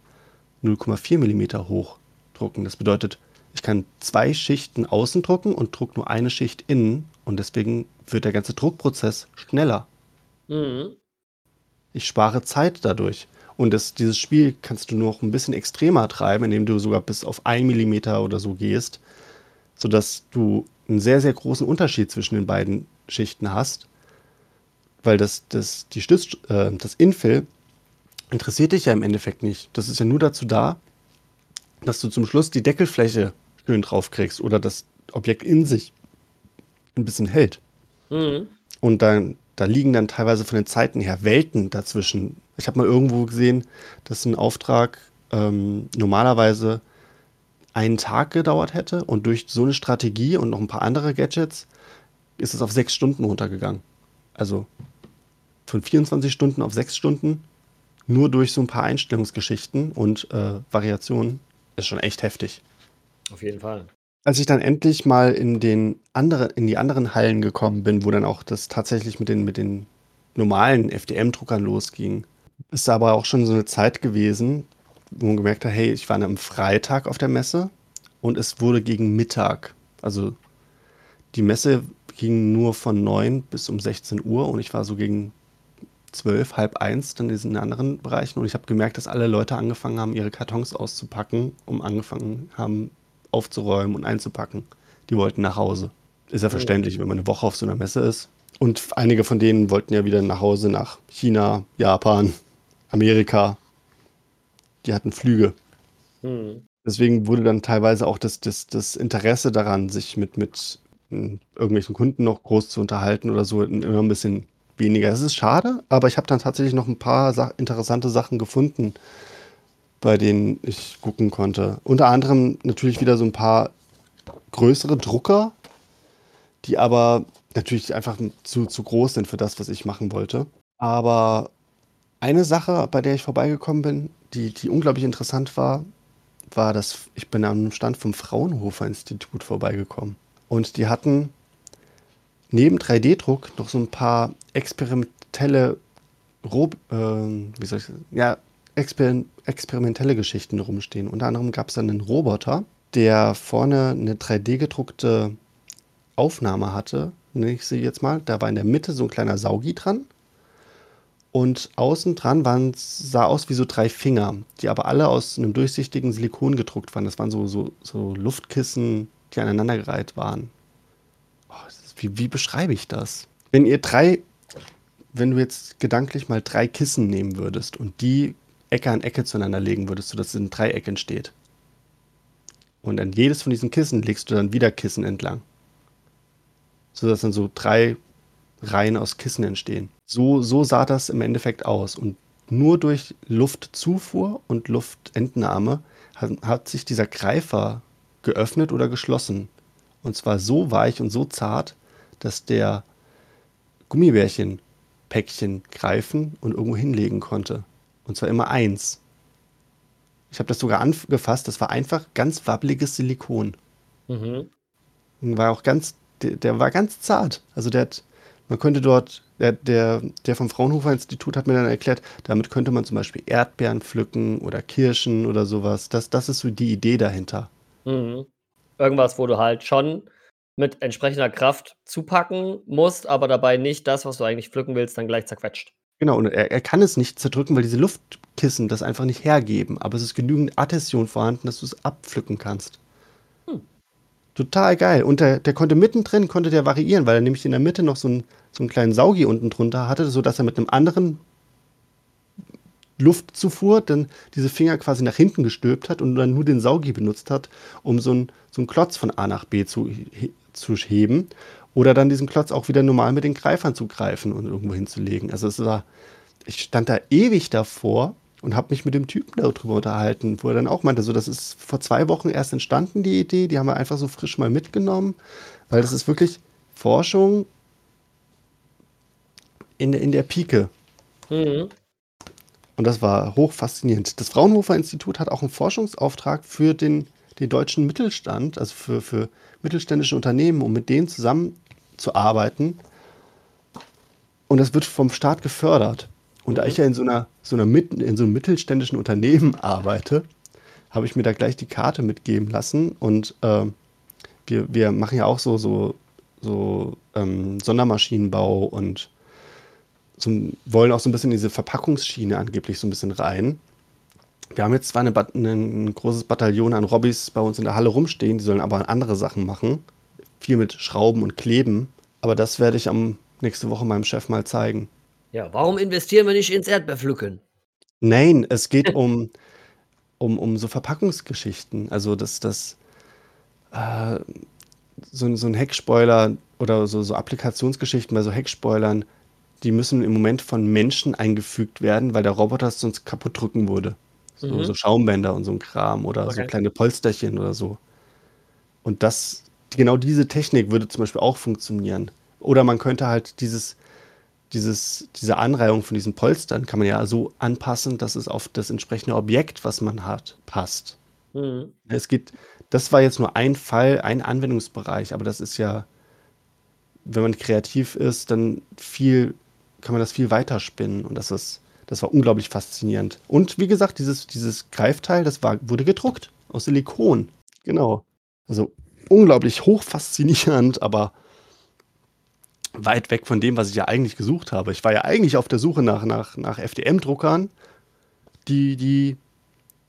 0,4 mm hoch drucken. Das bedeutet, ich kann zwei Schichten außen drucken und druck nur eine Schicht innen und deswegen wird der ganze Druckprozess schneller. Mhm. Ich spare Zeit dadurch. Und das, dieses Spiel kannst du noch ein bisschen extremer treiben, indem du sogar bis auf 1 mm oder so gehst, sodass du einen sehr, sehr großen Unterschied zwischen den beiden Schichten hast, weil das, das, die Stütz, äh, das Infill interessiert dich ja im Endeffekt nicht. Das ist ja nur dazu da, dass du zum Schluss die Deckelfläche schön drauf kriegst oder das Objekt in sich ein bisschen hält. Mhm. Und dann, da liegen dann teilweise von den Zeiten her Welten dazwischen. Ich habe mal irgendwo gesehen, dass ein Auftrag ähm, normalerweise einen Tag gedauert hätte und durch so eine Strategie und noch ein paar andere Gadgets ist es auf sechs Stunden runtergegangen. Also von 24 Stunden auf sechs Stunden nur durch so ein paar Einstellungsgeschichten und äh, Variationen ist schon echt heftig. Auf jeden Fall. Als ich dann endlich mal in den anderen, in die anderen Hallen gekommen bin, wo dann auch das tatsächlich mit den, mit den normalen FDM-Druckern losging, ist da aber auch schon so eine Zeit gewesen, wo man gemerkt hat, hey, ich war am Freitag auf der Messe und es wurde gegen Mittag. Also die Messe ging nur von 9 bis um 16 Uhr und ich war so gegen 12, halb eins dann in diesen anderen Bereichen und ich habe gemerkt, dass alle Leute angefangen haben, ihre Kartons auszupacken, um angefangen haben aufzuräumen und einzupacken. Die wollten nach Hause. Ist ja verständlich, wenn man eine Woche auf so einer Messe ist. Und einige von denen wollten ja wieder nach Hause nach China, Japan, Amerika, die hatten Flüge. Hm. Deswegen wurde dann teilweise auch das, das, das Interesse daran, sich mit, mit hm, irgendwelchen Kunden noch groß zu unterhalten oder so, immer ein bisschen weniger. Es ist schade, aber ich habe dann tatsächlich noch ein paar Sa interessante Sachen gefunden, bei denen ich gucken konnte. Unter anderem natürlich wieder so ein paar größere Drucker, die aber natürlich einfach zu, zu groß sind für das, was ich machen wollte. Aber eine Sache, bei der ich vorbeigekommen bin, die, die unglaublich interessant war, war, dass ich bin am Stand vom Fraunhofer Institut vorbeigekommen. Und die hatten neben 3D-Druck noch so ein paar experimentelle, Rob, äh, wie soll ich sagen, ja, exper experimentelle Geschichten rumstehen. Unter anderem gab es dann einen Roboter, der vorne eine 3D-gedruckte Aufnahme hatte, nenne ich sie jetzt mal. Da war in der Mitte so ein kleiner Saugi dran und außen dran waren, sah aus wie so drei Finger, die aber alle aus einem durchsichtigen Silikon gedruckt waren. Das waren so, so, so Luftkissen, die aneinandergereiht waren. Oh, wie, wie beschreibe ich das? Wenn ihr drei, wenn du jetzt gedanklich mal drei Kissen nehmen würdest und die Ecke an Ecke zueinander legen würdest, sodass ein Dreieck entsteht. Und an jedes von diesen Kissen legst du dann wieder Kissen entlang. Sodass dann so drei Reihen aus Kissen entstehen. So, so sah das im Endeffekt aus. Und nur durch Luftzufuhr und Luftentnahme hat, hat sich dieser Greifer geöffnet oder geschlossen. Und zwar so weich und so zart, dass der Gummibärchenpäckchen greifen und irgendwo hinlegen konnte. Und zwar immer eins. Ich habe das sogar angefasst, das war einfach ganz wabbeliges Silikon. Mhm. War auch ganz, der, der, war ganz zart. Also der hat Man könnte dort, der, der, der vom Fraunhofer Institut hat mir dann erklärt, damit könnte man zum Beispiel Erdbeeren pflücken oder Kirschen oder sowas. Das, das ist so die Idee dahinter. Mhm. Irgendwas, wo du halt schon mit entsprechender Kraft zupacken musst, aber dabei nicht das, was du eigentlich pflücken willst, dann gleich zerquetscht. Genau, und er, er kann es nicht zerdrücken, weil diese Luftkissen das einfach nicht hergeben. Aber es ist genügend Adhäsion vorhanden, dass du es abpflücken kannst. Total geil. Und der, der konnte mittendrin, konnte der variieren, weil er nämlich in der Mitte noch so einen, so einen kleinen Saugi unten drunter hatte, sodass er mit einem anderen Luftzufuhr dann diese Finger quasi nach hinten gestülpt hat und dann nur den Saugi benutzt hat, um so einen, so einen Klotz von A nach B zu, zu heben. Oder dann diesen Klotz auch wieder normal mit den Greifern zu greifen und irgendwo hinzulegen. Also es war, ich stand da ewig davor und habe mich mit dem Typen darüber unterhalten, wo er dann auch meinte, so das ist vor zwei Wochen erst entstanden, die Idee, die haben wir einfach so frisch mal mitgenommen, weil das ist wirklich Forschung in, in der Pike. Mhm. Und das war hoch faszinierend. Das Fraunhofer Institut hat auch einen Forschungsauftrag für den, den deutschen Mittelstand, also für, für mittelständische Unternehmen, um mit denen zusammenzuarbeiten. Und das wird vom Staat gefördert. Und da ich ja in so einer, so einer in so einem mittelständischen Unternehmen arbeite, habe ich mir da gleich die Karte mitgeben lassen. Und äh, wir, wir machen ja auch so, so, so ähm, Sondermaschinenbau und so, wollen auch so ein bisschen diese Verpackungsschiene angeblich so ein bisschen rein. Wir haben jetzt zwar eine, ein großes Bataillon an Robbys bei uns in der Halle rumstehen, die sollen aber andere Sachen machen. Viel mit Schrauben und Kleben. Aber das werde ich am nächste Woche meinem Chef mal zeigen. Ja, warum investieren wir nicht ins Erdbeerpflücken? Nein, es geht um, um, um so Verpackungsgeschichten. Also, dass das äh, so, so ein Heckspoiler oder so, so Applikationsgeschichten bei so Heckspoilern, die müssen im Moment von Menschen eingefügt werden, weil der Roboter es sonst kaputt drücken würde. So, Mhm. so Schaumbänder und so ein Kram oder so Okay. kleine Polsterchen oder so. Und das, genau diese Technik würde zum Beispiel auch funktionieren. Oder man könnte halt dieses, dieses, diese Anreihung von diesen Polstern kann man ja so anpassen, dass es auf das entsprechende Objekt, was man hat, passt. Mhm. Es geht, das war jetzt nur ein Fall, ein Anwendungsbereich, aber das ist ja, wenn man kreativ ist, dann viel, kann man das viel weiter spinnen und das ist, das war unglaublich faszinierend. Und wie gesagt, dieses, dieses Greifteil, das war, wurde gedruckt aus Silikon. Genau. Also unglaublich hoch faszinierend, aber weit weg von dem, was ich ja eigentlich gesucht habe. Ich war ja eigentlich auf der Suche nach, nach, nach FDM-Druckern, die, die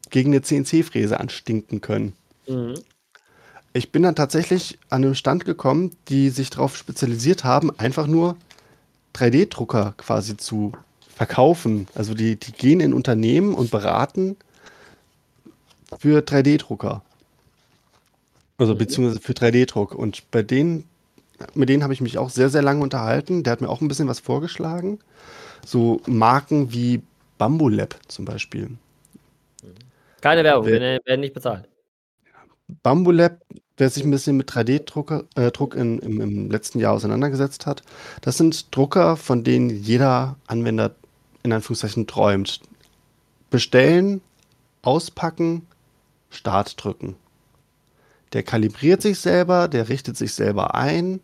gegen eine CNC-Fräse anstinken können. Mhm. Ich bin dann tatsächlich an einen Stand gekommen, die sich darauf spezialisiert haben, einfach nur 3D-Drucker quasi zu verkaufen. Also die, die gehen in Unternehmen und beraten für 3D-Drucker. Also Mhm. beziehungsweise für 3D-Druck. Und bei denen, mit denen habe ich mich auch sehr, sehr lange unterhalten. Der hat mir auch ein bisschen was vorgeschlagen. So Marken wie Bambulab zum Beispiel. Keine Werbung, Wer- wir werden nicht bezahlt. Bambulab, wer sich ein bisschen mit 3D-Druck äh, Druck in, im, im letzten Jahr auseinandergesetzt hat, das sind Drucker, von denen jeder Anwender in Anführungszeichen träumt. Bestellen, auspacken, Start drücken. Der kalibriert sich selber, der richtet sich selber ein.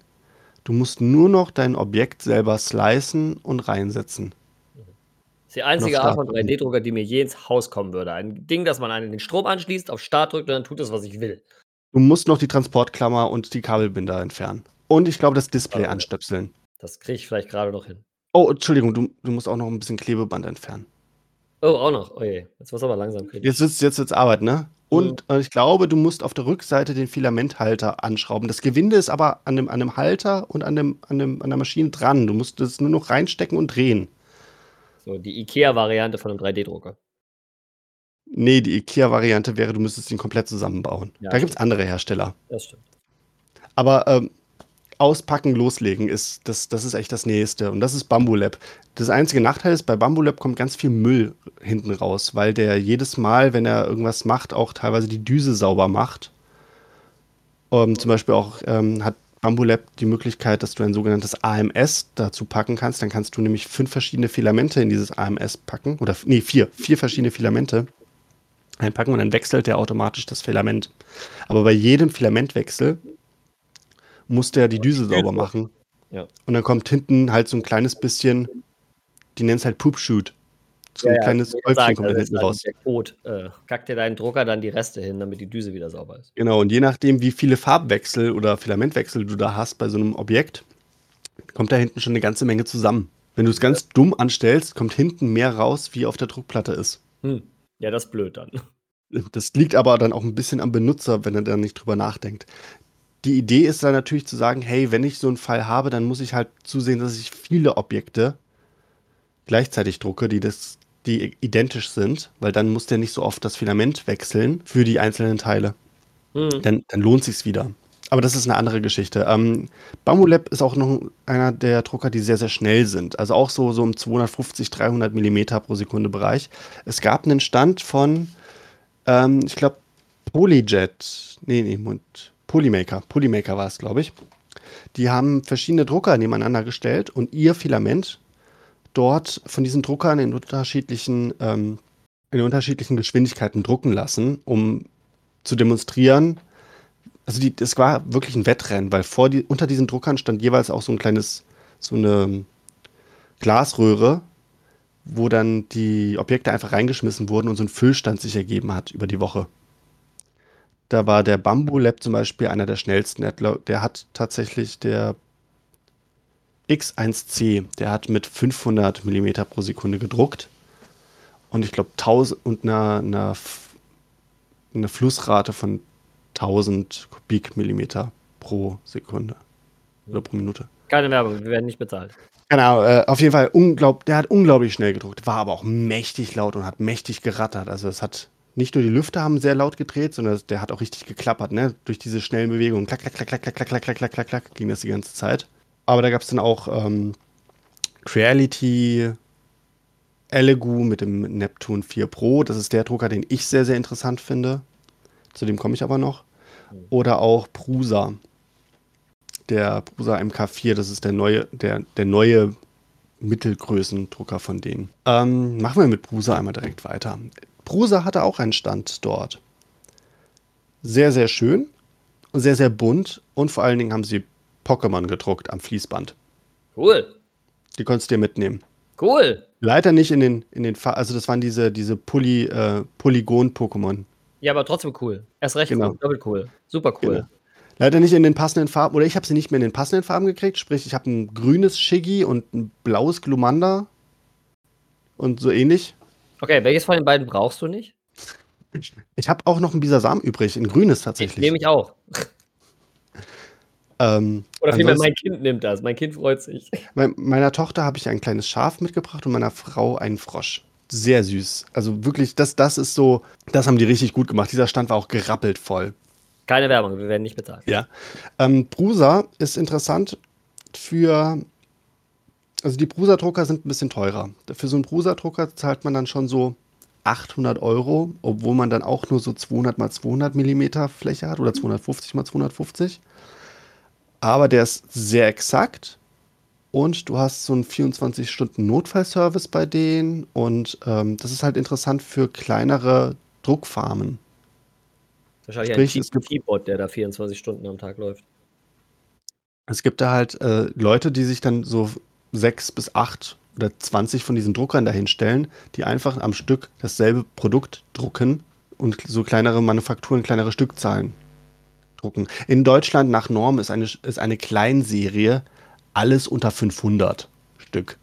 Du musst nur noch dein Objekt selber slicen und reinsetzen. Das ist die einzige Art von Start drücken. 3D-Drucker, die mir je ins Haus kommen würde. Ein Ding, das man an den Strom anschließt, auf Start drückt und dann tut es, was ich will. Du musst noch die Transportklammer und die Kabelbinder entfernen. Und ich glaube, das Display anstöpseln. Das kriege ich vielleicht gerade noch hin. Oh, Entschuldigung, du, du musst auch noch ein bisschen Klebeband entfernen. Oh, auch noch. Oh je, jetzt muss aber langsam kritisch. Jetzt wird's, jetzt wird's Arbeit, ne? Und äh, ich glaube, du musst auf der Rückseite den Filamenthalter anschrauben. Das Gewinde ist aber an dem, an dem Halter und an, dem, an, dem, an der Maschine dran. Du musst es nur noch reinstecken und drehen. So, die IKEA-Variante von einem 3D-Drucker. Nee, die IKEA-Variante wäre, du müsstest ihn komplett zusammenbauen. Ja, da gibt's andere Hersteller. Das stimmt. Aber ähm, auspacken, loslegen ist das, das ist echt das Nächste. Und das ist Bambulab. Das einzige Nachteil ist, bei Bambulab kommt ganz viel Müll hinten raus, weil der jedes Mal, wenn er irgendwas macht, auch teilweise die Düse sauber macht. Ähm, zum Beispiel auch ähm, hat Bambulab die Möglichkeit, dass du ein sogenanntes AMS dazu packen kannst. Dann kannst du nämlich fünf verschiedene Filamente in dieses AMS packen. Oder nee, vier. Vier verschiedene Filamente einpacken und dann wechselt der automatisch das Filament. Aber bei jedem Filamentwechsel muss der die Düse sauber machen. Ja. Und dann kommt hinten halt so ein kleines bisschen, die nennen es halt Poop Shoot. So ein kleines ich Häufchen sagen, kommt dann das ist hinten raus. Der Code. Äh, kackt dir deinen Drucker dann die Reste hin, damit die Düse wieder sauber ist. Genau, und je nachdem, wie viele Farbwechsel oder Filamentwechsel du da hast bei so einem Objekt, kommt da hinten schon eine ganze Menge zusammen. Wenn du es ganz dumm anstellst, kommt hinten mehr raus, wie auf der Druckplatte ist. Hm. Ja, das ist blöd dann. Das liegt aber dann auch ein bisschen am Benutzer, wenn er da nicht drüber nachdenkt. Die Idee ist dann natürlich zu sagen, hey, wenn ich so einen Fall habe, dann muss ich halt zusehen, dass ich viele Objekte gleichzeitig drucke, die das, die identisch sind, weil dann muss der nicht so oft das Filament wechseln für die einzelnen Teile. Hm. Dann, dann lohnt sich's wieder. Aber das ist eine andere Geschichte. Ähm, Bambulab ist auch noch einer der Drucker, die sehr, sehr schnell sind. Also auch so, so im 250, 300 Millimeter pro Sekunde Bereich. Es gab einen Stand von, ähm, ich glaube, Polyjet. Nee, nee, Moment. Polymaker. Polymaker war es, glaube ich. Die haben verschiedene Drucker nebeneinander gestellt und ihr Filament dort von diesen Druckern in unterschiedlichen, ähm, in unterschiedlichen Geschwindigkeiten drucken lassen, um zu demonstrieren, also die, das war wirklich ein Wettrennen, weil vor die, unter diesen Druckern stand jeweils auch so ein kleines, so eine Glasröhre, wo dann die Objekte einfach reingeschmissen wurden und so ein Füllstand sich ergeben hat über die Woche. Da war der Bamboo Lab zum Beispiel einer der schnellsten. Der hat, tatsächlich der X1C, der hat mit 500 Millimeter pro Sekunde gedruckt. Und ich glaube 1000 und einer, einer, F- eine Flussrate von 1000 Kubikmillimeter pro Sekunde oder pro Minute. Keine Werbung, wir werden nicht bezahlt. Genau, äh, auf jeden Fall, unglaub, der hat unglaublich schnell gedruckt, war aber auch mächtig laut und hat mächtig gerattert. Also es hat nicht nur die Lüfter haben sehr laut gedreht, sondern der hat auch richtig geklappert, ne? Durch diese schnellen Bewegungen. Klack, klack, klack, klack, klack, klack, klack, klack, klack, klack, ging das die ganze Zeit. Aber da gab es dann auch ähm, Creality Elegoo mit dem Neptune 4 Pro. Das ist der Drucker, den ich sehr, sehr interessant finde. Zu dem komme ich aber noch. Oder auch Prusa. Der Prusa MK4, das ist der neue, der, der neue Mittelgrößendrucker von denen. Ähm, machen wir mit Prusa einmal direkt weiter. Prusa hatte auch einen Stand dort. Sehr, sehr schön, sehr, sehr bunt und vor allen Dingen haben sie Pokémon gedruckt am Fließband. Cool. Die konntest du dir mitnehmen. Cool. Leider nicht in den, in den Fa also das waren diese, diese Poly, äh, Polygon-Pokémon. Ja, aber trotzdem cool. Erst recht Genau. cool. Doppelt cool. Super cool. Genau. Leider nicht in den passenden Farben, oder ich habe sie nicht mehr in den passenden Farben gekriegt. Sprich, ich habe ein grünes Shiggy und ein blaues Glumanda und so ähnlich. Okay, welches von den beiden brauchst du nicht? Ich habe auch noch ein Bisasam übrig, ein grünes Ich tatsächlich. nehme ich auch. ähm, Oder vielmehr mein Kind nimmt das. Mein Kind freut sich. Mei- meiner Tochter habe ich ein kleines Schaf mitgebracht und meiner Frau einen Frosch. Sehr süß. Also wirklich, das, das ist so, das haben die richtig gut gemacht. Dieser Stand war auch gerappelt voll. Keine Werbung, wir werden nicht bezahlt. Ja. Ähm, Prusa ist interessant für. Also die Prusa-Drucker sind ein bisschen teurer. Für so einen Prusa-Drucker zahlt man dann schon so 800 Euro, obwohl man dann auch nur so 200 mal 200 Millimeter Fläche hat oder 250 mal 250. Aber der ist sehr exakt und du hast so einen 24-Stunden-Notfallservice bei denen und ähm, das ist halt interessant für kleinere Druckfarmen. Wahrscheinlich Sprich, ein es gibt- Keyboard, der da 24 Stunden am Tag läuft. Es gibt da halt äh, Leute, die sich dann so sechs bis acht oder 20 von diesen Druckern dahinstellen, die einfach am Stück dasselbe Produkt drucken und so kleinere Manufakturen, kleinere Stückzahlen drucken. In Deutschland nach Norm ist eine, ist eine Kleinserie alles unter 500 Stück.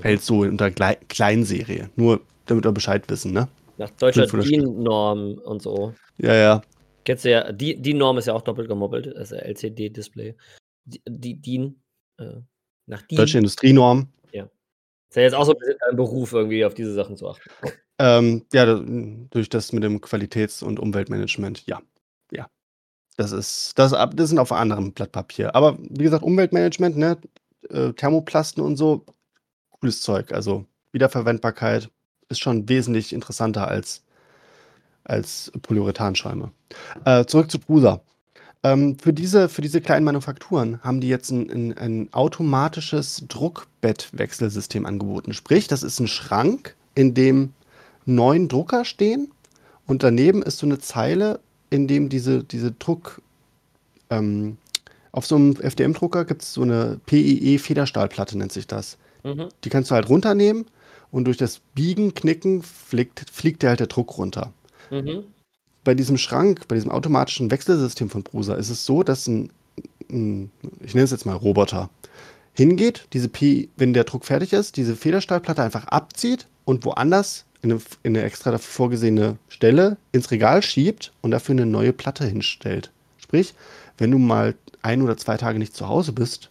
Fällt so unter Klei- Kleinserie. Nur damit wir Bescheid wissen, ne? Nach deutscher 500 Stück. DIN-Norm und so. Ja, ja. Kennst du ja, die, die Norm ist ja auch doppelt das ist ja LCD-Display. Die, die DIN, äh, nach DIN. Deutsche Industrienorm. Ist ja jetzt auch so ein bisschen ein Beruf, irgendwie auf diese Sachen zu achten. Ähm, ja, durch das mit dem Qualitäts- und Umweltmanagement, ja. Ja. Das ist, das, das sind auf einem anderen Blatt Papier. Aber wie gesagt, Umweltmanagement, ne, äh, Thermoplasten und so, cooles Zeug. Also Wiederverwendbarkeit ist schon wesentlich interessanter als, als Polyurethanschäume. Äh, zurück zu Prusa. Ähm, für, diese, für diese kleinen Manufakturen haben die jetzt ein, ein, ein automatisches Druckbettwechselsystem angeboten. Sprich, das ist ein Schrank, in dem neun Drucker stehen und daneben ist so eine Zeile, in dem diese, diese Druck, ähm, Auf so einem FDM-Drucker gibt es so eine PEE-Federstahlplatte, nennt sich das. Mhm. Die kannst du halt runternehmen und durch das Biegen, Knicken fliegt, fliegt dir halt der Druck runter. Mhm. Bei diesem Schrank, bei diesem automatischen Wechselsystem von Prusa ist es so, dass ein, ein ich nenne es jetzt mal Roboter, hingeht, diese P, wenn der Druck fertig ist, diese Federstahlplatte einfach abzieht und woanders in eine, in eine extra dafür vorgesehene Stelle ins Regal schiebt und dafür eine neue Platte hinstellt. Sprich, wenn du mal ein oder zwei Tage nicht zu Hause bist,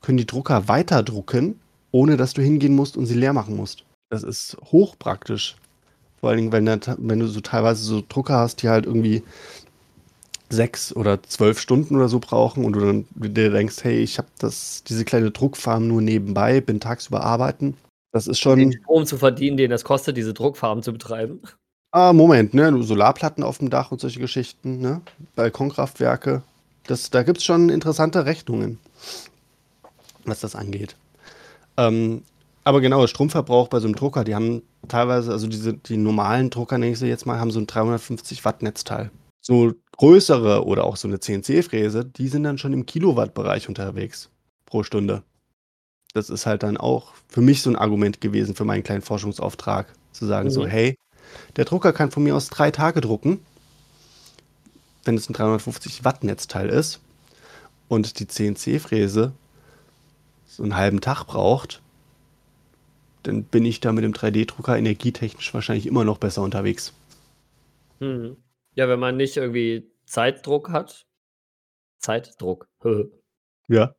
können die Drucker weiter drucken, ohne dass du hingehen musst und sie leer machen musst. Das ist hochpraktisch. Vor allen Dingen, wenn, da- wenn du so teilweise so Drucker hast, die halt irgendwie sechs oder zwölf Stunden oder so brauchen und du dann dir denkst, hey, ich habe das diese kleine Druckfarm nur nebenbei, bin tagsüber arbeiten. Das ist Den schon. Strom zu verdienen, den das kostet, diese Druckfarben zu betreiben. Ah, Moment, ne? Solarplatten auf dem Dach und solche Geschichten, ne? Balkonkraftwerke. Das, da gibt es schon interessante Rechnungen, was das angeht. Ähm, aber genau, Stromverbrauch bei so einem Drucker, die haben teilweise, also diese, die normalen Drucker, nenne ich sie jetzt mal, haben so ein 350 Watt Netzteil. So größere oder auch so eine CNC-Fräse, die sind dann schon im Kilowatt-Bereich unterwegs pro Stunde. Das ist halt dann auch für mich so ein Argument gewesen für meinen kleinen Forschungsauftrag, zu sagen so, Mhm. hey, der Drucker kann von mir aus drei Tage drucken, wenn es ein 350 Watt Netzteil ist und die CNC-Fräse so einen halben Tag braucht, dann bin ich da mit dem 3D-Drucker energietechnisch wahrscheinlich immer noch besser unterwegs. Mhm. Ja, wenn man nicht irgendwie Zeitdruck hat. Zeitdruck. Ja,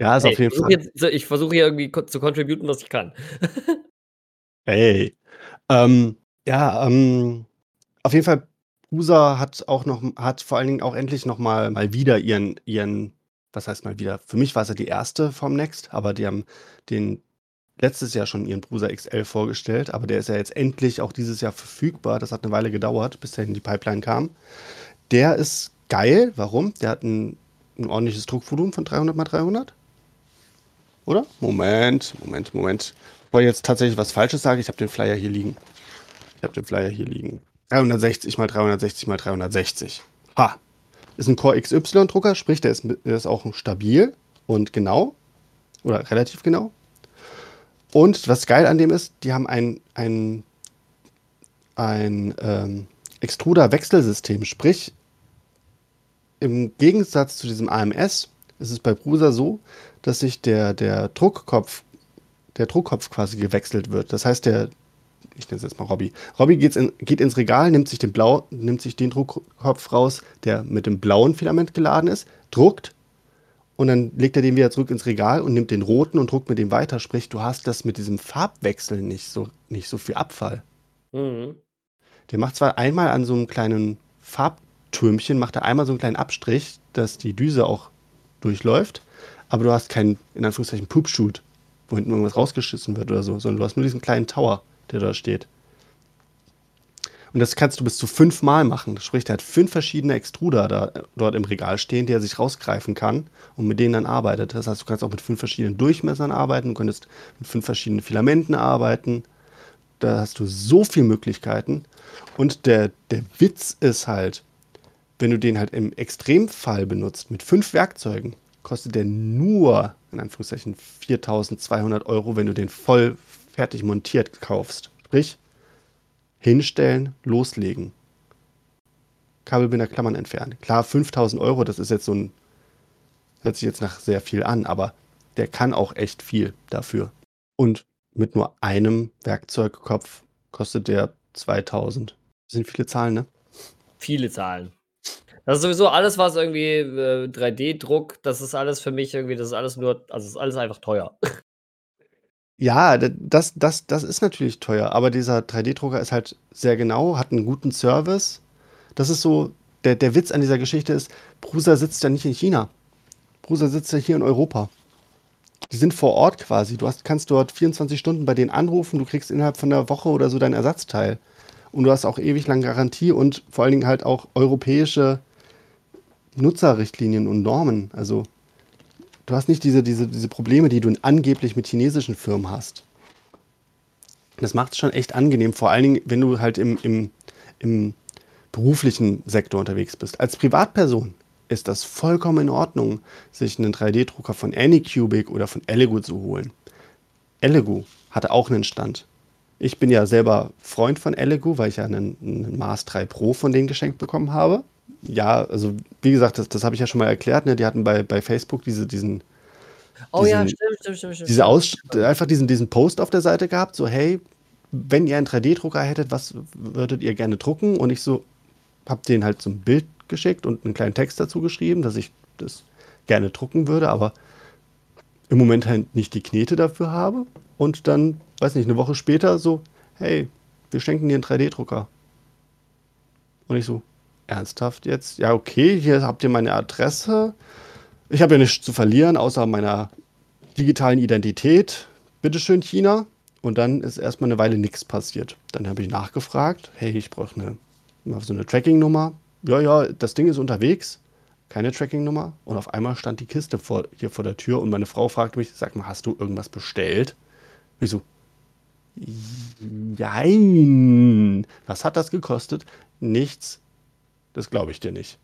ja, ist Hey, auf jeden Fall. jetzt, ich versuche hier irgendwie zu contributen, was ich kann. Hey. Ähm, ja, ähm, auf jeden Fall, Prusa hat auch noch, hat vor allen Dingen auch endlich noch mal, mal wieder ihren, ihren, was heißt mal wieder? Für mich war es ja die erste vom Next, aber die haben den letztes Jahr schon ihren Prusa XL vorgestellt, aber der ist ja jetzt endlich auch dieses Jahr verfügbar. Das hat eine Weile gedauert, bis der in die Pipeline kam. Der ist geil. Warum? Der hat ein, ein ordentliches Druckvolumen von 300 mal 300. Oder? Moment, Moment, Moment. Bevor ich jetzt tatsächlich was Falsches sage, ich habe den Flyer hier liegen. Ich habe den Flyer hier liegen. 360 mal 360 mal 360. Ha! Ist ein Core XY-Drucker, sprich, der ist, der ist auch stabil und genau. Oder relativ genau. Und was geil an dem ist, die haben ein, ein, ein ähm, Extruder-Wechselsystem. Sprich, im Gegensatz zu diesem AMS ist es bei Prusa so, dass sich der, der Druckkopf, der Druckkopf quasi gewechselt wird. Das heißt, der, ich nenne es jetzt mal Robby. Robby geht's in, geht ins Regal, nimmt sich den blau, nimmt sich den Druckkopf raus, der mit dem blauen Filament geladen ist, druckt und dann legt er den wieder zurück ins Regal und nimmt den roten und druckt mit dem weiter. Sprich, du hast das mit diesem Farbwechsel nicht so, nicht so viel Abfall. Mhm. Der macht zwar einmal an so einem kleinen Farbtürmchen, macht er einmal so einen kleinen Abstrich, dass die Düse auch durchläuft, aber du hast keinen, in Anführungszeichen, Poop-Shoot, wo hinten irgendwas rausgeschissen wird oder so, sondern du hast nur diesen kleinen Tower, der da steht. Und das kannst du bis zu fünfmal machen. Sprich, der hat fünf verschiedene Extruder da, dort im Regal stehen, die er sich rausgreifen kann und mit denen dann arbeitet. Das heißt, du kannst auch mit fünf verschiedenen Durchmessern arbeiten, du könntest mit fünf verschiedenen Filamenten arbeiten. Da hast du so viele Möglichkeiten. Und der, der Witz ist halt, wenn du den halt im Extremfall benutzt, mit fünf Werkzeugen, kostet der nur, in Anführungszeichen, 4200 Euro, wenn du den voll fertig montiert kaufst. Sprich, hinstellen, loslegen. Kabelbinder, Klammern entfernen. Klar, 5000 Euro, das ist jetzt so ein, hört sich jetzt nach sehr viel an, aber der kann auch echt viel dafür. Und mit nur einem Werkzeugkopf kostet der 2000. Das sind viele Zahlen, ne? Viele Zahlen. Das ist sowieso alles, was irgendwie äh, 3D-Druck, das ist alles für mich irgendwie, das ist alles nur, also ist alles einfach teuer. Ja, das, das, das ist natürlich teuer, aber dieser 3D-Drucker ist halt sehr genau, hat einen guten Service. Das ist so, der, der Witz an dieser Geschichte ist, Prusa sitzt ja nicht in China. Prusa sitzt ja hier in Europa. Die sind vor Ort quasi. Du hast, kannst dort 24 Stunden bei denen anrufen, du kriegst innerhalb von einer Woche oder so dein Ersatzteil. Und du hast auch ewig lang Garantie und vor allen Dingen halt auch europäische Nutzerrichtlinien und Normen. Also du hast nicht diese, diese, diese Probleme, die du angeblich mit chinesischen Firmen hast. Das macht es schon echt angenehm, vor allen Dingen, wenn du halt im, im, im beruflichen Sektor unterwegs bist. Als Privatperson ist das vollkommen in Ordnung, sich einen 3D-Drucker von Anycubic oder von Elegoo zu holen. Elegoo hatte auch einen Stand. Ich bin ja selber Freund von Elegoo, weil ich ja einen, einen Mars 3 Pro von denen geschenkt bekommen habe. Ja, also wie gesagt, das, das habe ich ja schon mal erklärt. Ne? Die hatten bei, bei Facebook diese, diesen, Oh ja, diesen- stimmt, stimmt, stimmt, stimmt. diese Aus einfach diesen, diesen Post auf der Seite gehabt, so hey, wenn ihr einen 3D-Drucker hättet, was würdet ihr gerne drucken? Und ich so, hab denen halt so ein Bild geschickt und einen kleinen Text dazu geschrieben, dass ich das gerne drucken würde, aber im Moment halt nicht die Knete dafür habe. Und dann, weiß nicht, eine Woche später so, hey, wir schenken dir einen 3D-Drucker. Und ich so, ernsthaft jetzt? Ja, okay, hier habt ihr meine Adresse. Ich habe ja nichts zu verlieren, außer meiner digitalen Identität. Bitteschön, China. Und dann ist erstmal eine Weile nichts passiert. Dann habe ich nachgefragt, hey, ich brauche eine, so eine Tracking-Nummer. Ja, ja, das Ding ist unterwegs. Keine Tracking-Nummer. Und auf einmal stand die Kiste vor, hier vor der Tür und meine Frau fragte mich, sag mal, hast du irgendwas bestellt? Ich so, Nein. Was hat das gekostet? Nichts. Das glaube ich dir nicht.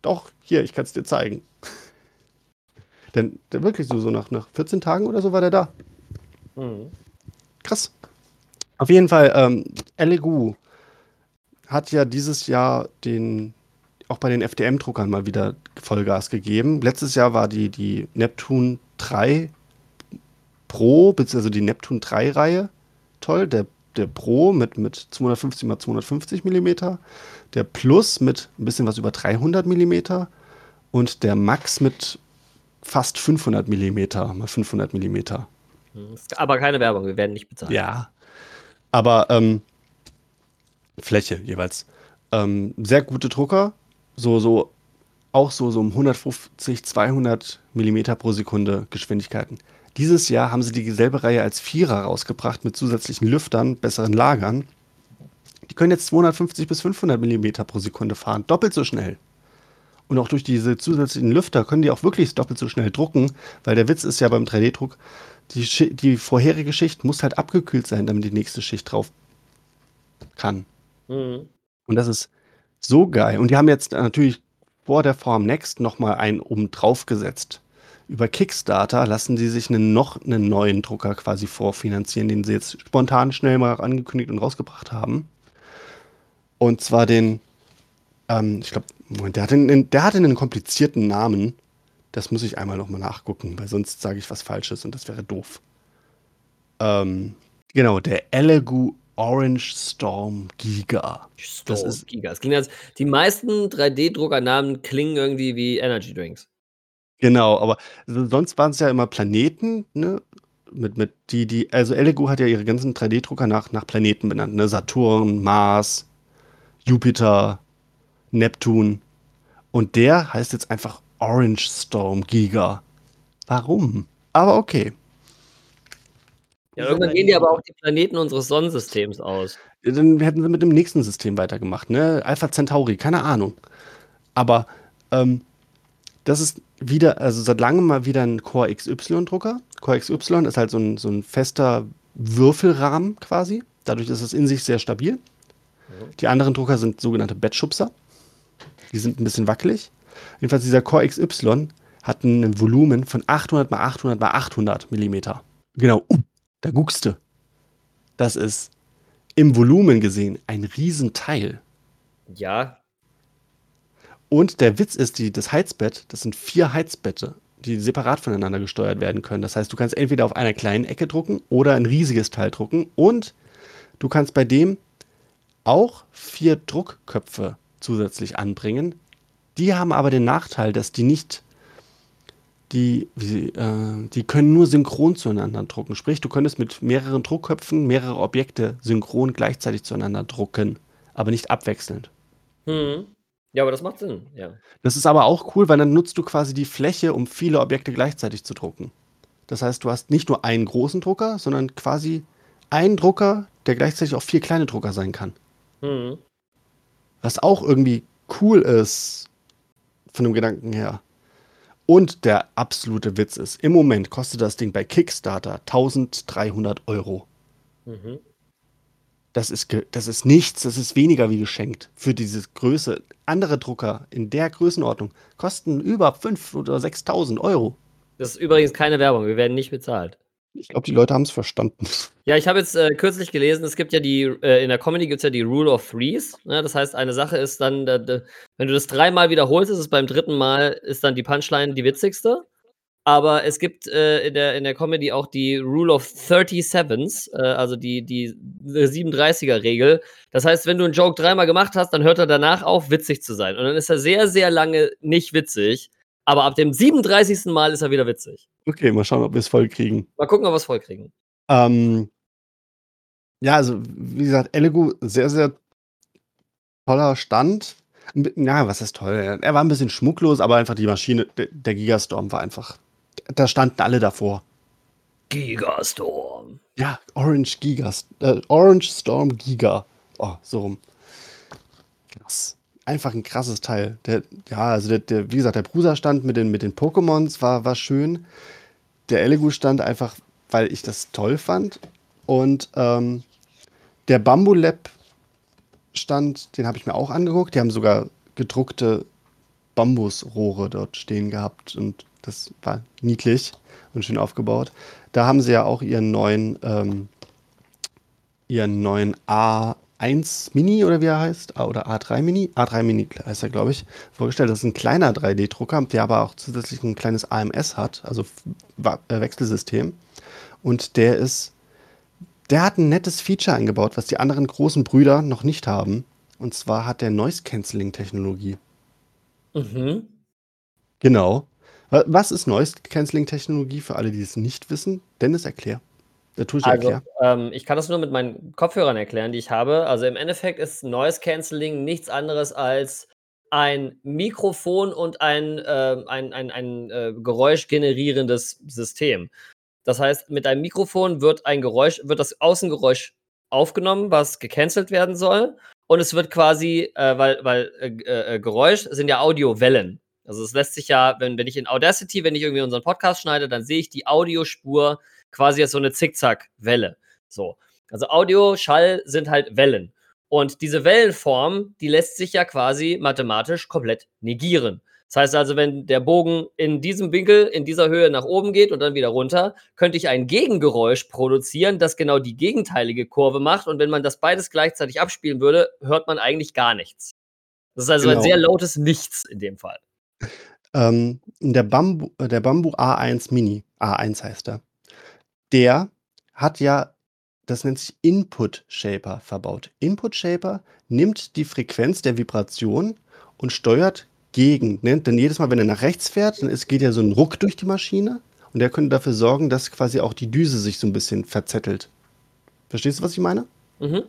Doch, hier, ich kann es dir zeigen. Denn der wirklich so, so nach, nach 14 Tagen oder so war der da. Mhm. Krass. Auf jeden Fall, ähm, Elegoo hat ja dieses Jahr den, auch bei den FDM-Druckern mal wieder Vollgas gegeben. Letztes Jahr war die, die Neptun 3 Pro, beziehungsweise die Neptun 3-Reihe toll. Der, der Pro mit, mit 250 x 250 mm, der Plus mit ein bisschen was über 300 mm und der Max mit fast 500 mm mal 500 mm. Mhm. Ist Aber keine Werbung, wir werden nicht bezahlt. Ja. Aber ähm, Fläche jeweils. Ähm, sehr gute Drucker. So, so, auch so, so um 150, 200 Millimeter pro Sekunde Geschwindigkeiten. Dieses Jahr haben sie dieselbe Reihe als Vierer rausgebracht mit zusätzlichen Lüftern, besseren Lagern. Die können jetzt 250 bis 500 Millimeter pro Sekunde fahren, doppelt so schnell. Und auch durch diese zusätzlichen Lüfter können die auch wirklich doppelt so schnell drucken, weil der Witz ist ja beim 3D-Druck, die, die vorherige Schicht muss halt abgekühlt sein, damit die nächste Schicht drauf kann. Mhm. Und das ist so geil. Und die haben jetzt natürlich vor der Form Next nochmal einen oben drauf gesetzt. Über Kickstarter lassen sie sich einen, noch einen neuen Drucker quasi vorfinanzieren, den sie jetzt spontan schnell mal angekündigt und rausgebracht haben. Und zwar den, ähm, ich glaube, Moment, der hat, einen, der hatte einen komplizierten Namen. Das muss ich einmal nochmal nachgucken, weil sonst sage ich was Falsches und das wäre doof. Ähm, genau, der Elegoo Orange Storm Giga. Storm Das ist- Giga. Es klingt als, die meisten 3D-Druckernamen klingen irgendwie wie Energy Drinks. Genau, aber so- sonst waren es ja immer Planeten, ne? Mit, mit die, die, also Elegoo hat ja ihre ganzen 3D-Drucker nach, nach Planeten benannt, ne? Saturn, Mars, Jupiter, Neptun. Und der heißt jetzt einfach Orange Storm Giga. Warum? Aber okay. Ja, irgendwann gehen die aber auch die Planeten unseres Sonnensystems aus. Dann hätten sie mit dem nächsten System weitergemacht, ne? Alpha Centauri, keine Ahnung. Aber ähm, das ist wieder, also seit langem mal wieder ein Core XY-Drucker. Core XY ist halt so ein, so ein fester Würfelrahmen quasi. Dadurch ist es in sich sehr stabil. Die anderen Drucker sind sogenannte Bettschubser. Die sind ein bisschen wackelig. Jedenfalls dieser Core XY hat ein Volumen von 800 mal 800 mal 800 Millimeter. Genau, uh, da guckst du. Das ist im Volumen gesehen ein Riesenteil. Ja, Und der Witz ist, die, das Heizbett, das sind vier Heizbette, die separat voneinander gesteuert werden können. Das heißt, du kannst entweder auf einer kleinen Ecke drucken oder ein riesiges Teil drucken. Und du kannst bei dem auch vier Druckköpfe zusätzlich anbringen. Die haben aber den Nachteil, dass die nicht, die, wie, äh, die können nur synchron zueinander drucken. Sprich, du könntest mit mehreren Druckköpfen mehrere Objekte synchron gleichzeitig zueinander drucken, aber nicht abwechselnd. hm. ja, aber das macht Sinn. Ja. Das ist aber auch cool, weil dann nutzt du quasi die Fläche, um viele Objekte gleichzeitig zu drucken. Das heißt, du hast nicht nur einen großen Drucker, sondern quasi einen Drucker, der gleichzeitig auch vier kleine Drucker sein kann. Hm. Was auch irgendwie cool ist von dem Gedanken her. Und der absolute Witz ist, im Moment kostet das Ding bei Kickstarter 1300 Euro. Mhm. das ist, das ist nichts, das ist weniger wie geschenkt für diese Größe. Andere Drucker in der Größenordnung kosten über 5.000 oder 6.000 Euro. Das ist übrigens keine Werbung, wir werden nicht bezahlt. Ich glaube, die Leute haben es verstanden. Ja, ich habe jetzt äh, kürzlich gelesen, es gibt ja die, äh, in der Comedy gibt es ja die Rule of Threes. Ne? Das heißt, eine Sache ist dann, da, da, wenn du das dreimal wiederholst, ist es beim dritten Mal, ist dann die Punchline die witzigste. Aber es gibt äh, in, der, in der Comedy auch die Rule of 37s, äh, also die, die 37er-Regel. Das heißt, wenn du einen Joke dreimal gemacht hast, dann hört er danach auf, witzig zu sein. Und dann ist er sehr, sehr lange nicht witzig. Aber ab dem 37. Mal ist er wieder witzig. Okay, mal schauen, ob wir es voll kriegen. Mal gucken, ob wir es voll kriegen. Ähm, ja, also wie gesagt, Elegoo, sehr, sehr toller Stand. Ja, was ist toll? Er war ein bisschen schmucklos, aber einfach die Maschine, der, der Gigastorm war einfach. Da standen alle davor. Gigastorm. Ja, Orange Gigas, äh, Orange Storm Giga. Oh, so rum. Krass. Einfach ein krasses Teil. Der, ja, also der, der, wie gesagt, der Prusa-Stand mit den, mit den Pokémons war, war schön. Der Elegoo-Stand einfach, weil ich das toll fand. Und ähm, der Bamboo Lab Stand, den habe ich mir auch angeguckt. Die haben sogar gedruckte Bambusrohre dort stehen gehabt und das war niedlich und schön aufgebaut. Da haben sie ja auch ihren neuen, ähm, ihren neuen A1 Mini oder wie er heißt, oder A3 Mini, A3 Mini heißt er, glaube ich, vorgestellt. Das ist ein kleiner 3D-Drucker, der aber auch zusätzlich ein kleines AMS hat, also äh, Wechselsystem. Und der ist, der hat ein nettes Feature eingebaut, was die anderen großen Brüder noch nicht haben. Und zwar hat der Noise-Canceling-Technologie. Mhm. Genau. Wa- Was ist Noise-Canceling-Technologie für alle, die es nicht wissen? Dennis, erklär. Ich Also, ähm, ich kann das nur mit meinen Kopfhörern erklären, die ich habe. Also im Endeffekt ist Noise Cancelling nichts anderes als ein Mikrofon und ein, ähm, ein, ein, ein äh, Geräusch generierendes System. Das heißt, mit einem Mikrofon wird ein Geräusch, wird das Außengeräusch aufgenommen, was gecancelt werden soll. Und es wird quasi, äh, weil, weil äh, äh, Geräusch sind ja Audiowellen. Also es lässt sich ja, wenn, wenn ich in Audacity, wenn ich irgendwie unseren Podcast schneide, dann sehe ich die Audiospur quasi als so eine Zickzack-Welle. So. Also Audio, Schall sind halt Wellen. Und diese Wellenform, die lässt sich ja quasi mathematisch komplett negieren. Das heißt also, wenn der Bogen in diesem Winkel, in dieser Höhe nach oben geht und dann wieder runter, könnte ich ein Gegengeräusch produzieren, das genau die gegenteilige Kurve macht. Und wenn man das beides gleichzeitig abspielen würde, hört man eigentlich gar nichts. Das ist also Genau. ein sehr lautes Nichts in dem Fall. Ähm, der, Bambu, äh, der Bambu A1 Mini, A1 heißt er, der hat ja, das nennt sich Input Shaper verbaut. Input Shaper nimmt die Frequenz der Vibration und steuert gegen. Ne? Denn jedes Mal, wenn er nach rechts fährt, dann ist, geht ja so ein Ruck durch die Maschine und der könnte dafür sorgen, dass quasi auch die Düse sich so ein bisschen verzettelt. Verstehst du, was ich meine? Mhm.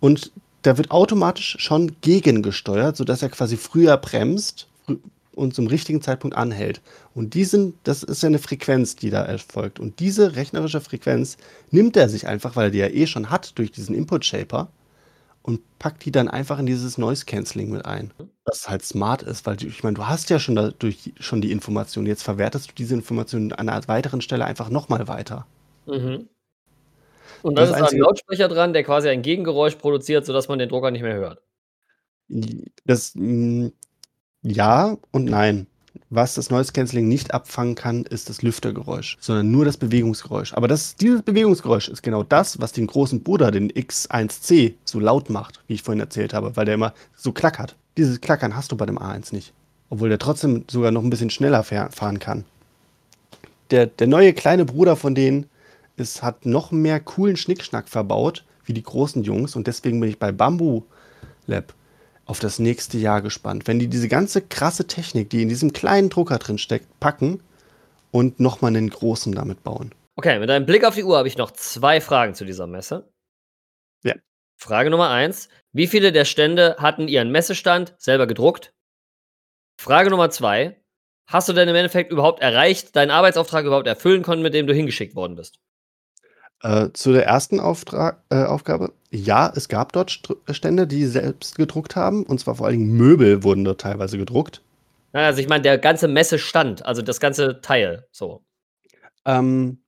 Und da wird automatisch schon gegengesteuert, sodass er quasi früher bremst und zum richtigen Zeitpunkt anhält. Und diesen, das ist ja eine Frequenz, die da erfolgt. Und diese rechnerische Frequenz nimmt er sich einfach, weil er die ja eh schon hat durch diesen Input Shaper und packt die dann einfach in dieses Noise Cancelling mit ein. Was halt smart ist, weil ich meine, du hast ja schon dadurch schon die Information. Jetzt verwertest du diese Information an einer weiteren Stelle einfach nochmal weiter. Mhm. Und Das dann ist da ein Lautsprecher dran, der quasi ein Gegengeräusch produziert, sodass man den Drucker nicht mehr hört. Das mh, ja und nein. Was das Noise Cancelling nicht abfangen kann, ist das Lüftergeräusch, sondern nur das Bewegungsgeräusch. Aber das, dieses Bewegungsgeräusch ist genau das, was den großen Bruder, den X1C, so laut macht, wie ich vorhin erzählt habe, weil der immer so klackert. Dieses Klackern hast du bei dem A1 nicht. Obwohl der trotzdem sogar noch ein bisschen schneller fahr- fahren kann. Der, der neue kleine Bruder von denen ist, hat noch mehr coolen Schnickschnack verbaut, wie die großen Jungs. Und deswegen bin ich bei Bamboo Lab auf das nächste Jahr gespannt. Wenn die diese ganze krasse Technik, die in diesem kleinen Drucker drin steckt, packen und nochmal einen großen damit bauen. Okay, mit einem Blick auf die Uhr habe ich noch zwei Fragen zu dieser Messe. Ja. Frage Nummer eins: Wie viele der Stände hatten ihren Messestand selber gedruckt? Frage Nummer zwei: Hast du denn im Endeffekt überhaupt erreicht, deinen Arbeitsauftrag überhaupt erfüllen können, mit dem du hingeschickt worden bist? Äh, zu der ersten Auftrag, äh, Aufgabe. Ja, es gab dort Str- Stände, die selbst gedruckt haben. Und zwar vor allen Dingen Möbel wurden dort teilweise gedruckt. Na, Also ich meine, der ganze Messestand, also das ganze Teil, so. Ähm,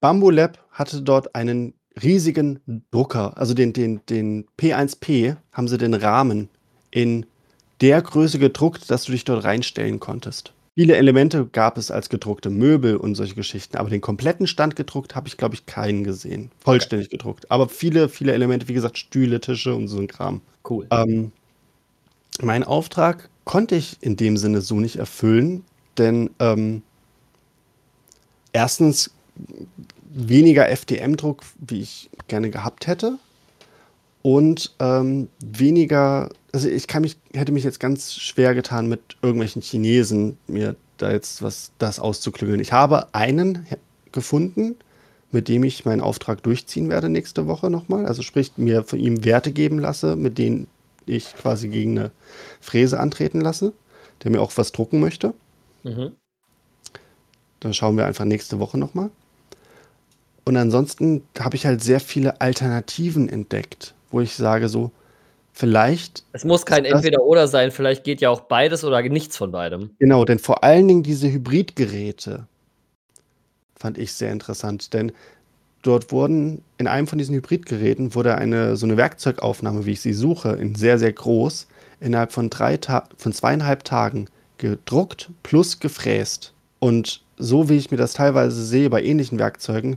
Bamboo Lab hatte dort einen riesigen Drucker, also den, den, den P1P, haben sie den Rahmen in der Größe gedruckt, dass du dich dort reinstellen konntest. Viele Elemente gab es als gedruckte Möbel und solche Geschichten, aber den kompletten Stand gedruckt habe ich, glaube ich, keinen gesehen. Vollständig gedruckt. Aber viele, viele Elemente, wie gesagt, Stühle, Tische und so ein Kram. Cool. Ähm, mein Auftrag konnte ich in dem Sinne so nicht erfüllen, denn ähm, erstens weniger FDM-Druck, wie ich gerne gehabt hätte. Und ähm, weniger, also ich kann mich, hätte mich jetzt ganz schwer getan, mit irgendwelchen Chinesen mir da jetzt was das auszuklügeln. Ich habe einen gefunden, mit dem ich meinen Auftrag durchziehen werde nächste Woche nochmal. Also sprich, mir von ihm Werte geben lasse, mit denen ich quasi gegen eine Fräse antreten lasse, der mir auch was drucken möchte. Mhm. Dann schauen wir einfach nächste Woche nochmal. Und ansonsten habe ich halt sehr viele Alternativen entdeckt, wo ich sage so, vielleicht. Es muss kein Entweder-Oder sein, vielleicht geht ja auch beides oder nichts von beidem. Genau, denn vor allen Dingen diese Hybridgeräte fand ich sehr interessant, denn dort wurden in einem von diesen Hybridgeräten wurde eine so eine Werkzeugaufnahme, wie ich sie suche, in sehr sehr groß innerhalb von drei Ta von zweieinhalb Tagen gedruckt plus gefräst und so wie ich mir das teilweise sehe bei ähnlichen Werkzeugen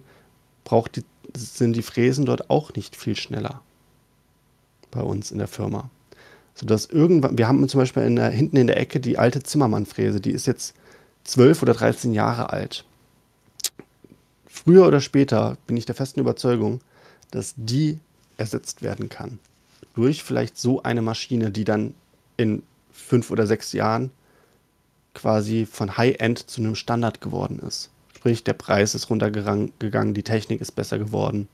braucht die, sind die Fräsen dort auch nicht viel schneller bei uns in der Firma sodass irgendwann, wir haben zum Beispiel in der, hinten in der Ecke die alte Zimmermann-Fräse, die ist jetzt 12 oder 13 Jahre alt. Früher oder später bin ich der festen Überzeugung, dass die ersetzt werden kann. Durch vielleicht so eine Maschine, die dann in fünf oder sechs Jahren quasi von High-End zu einem Standard geworden ist. Sprich, der Preis ist runtergegangen, die Technik ist besser geworden.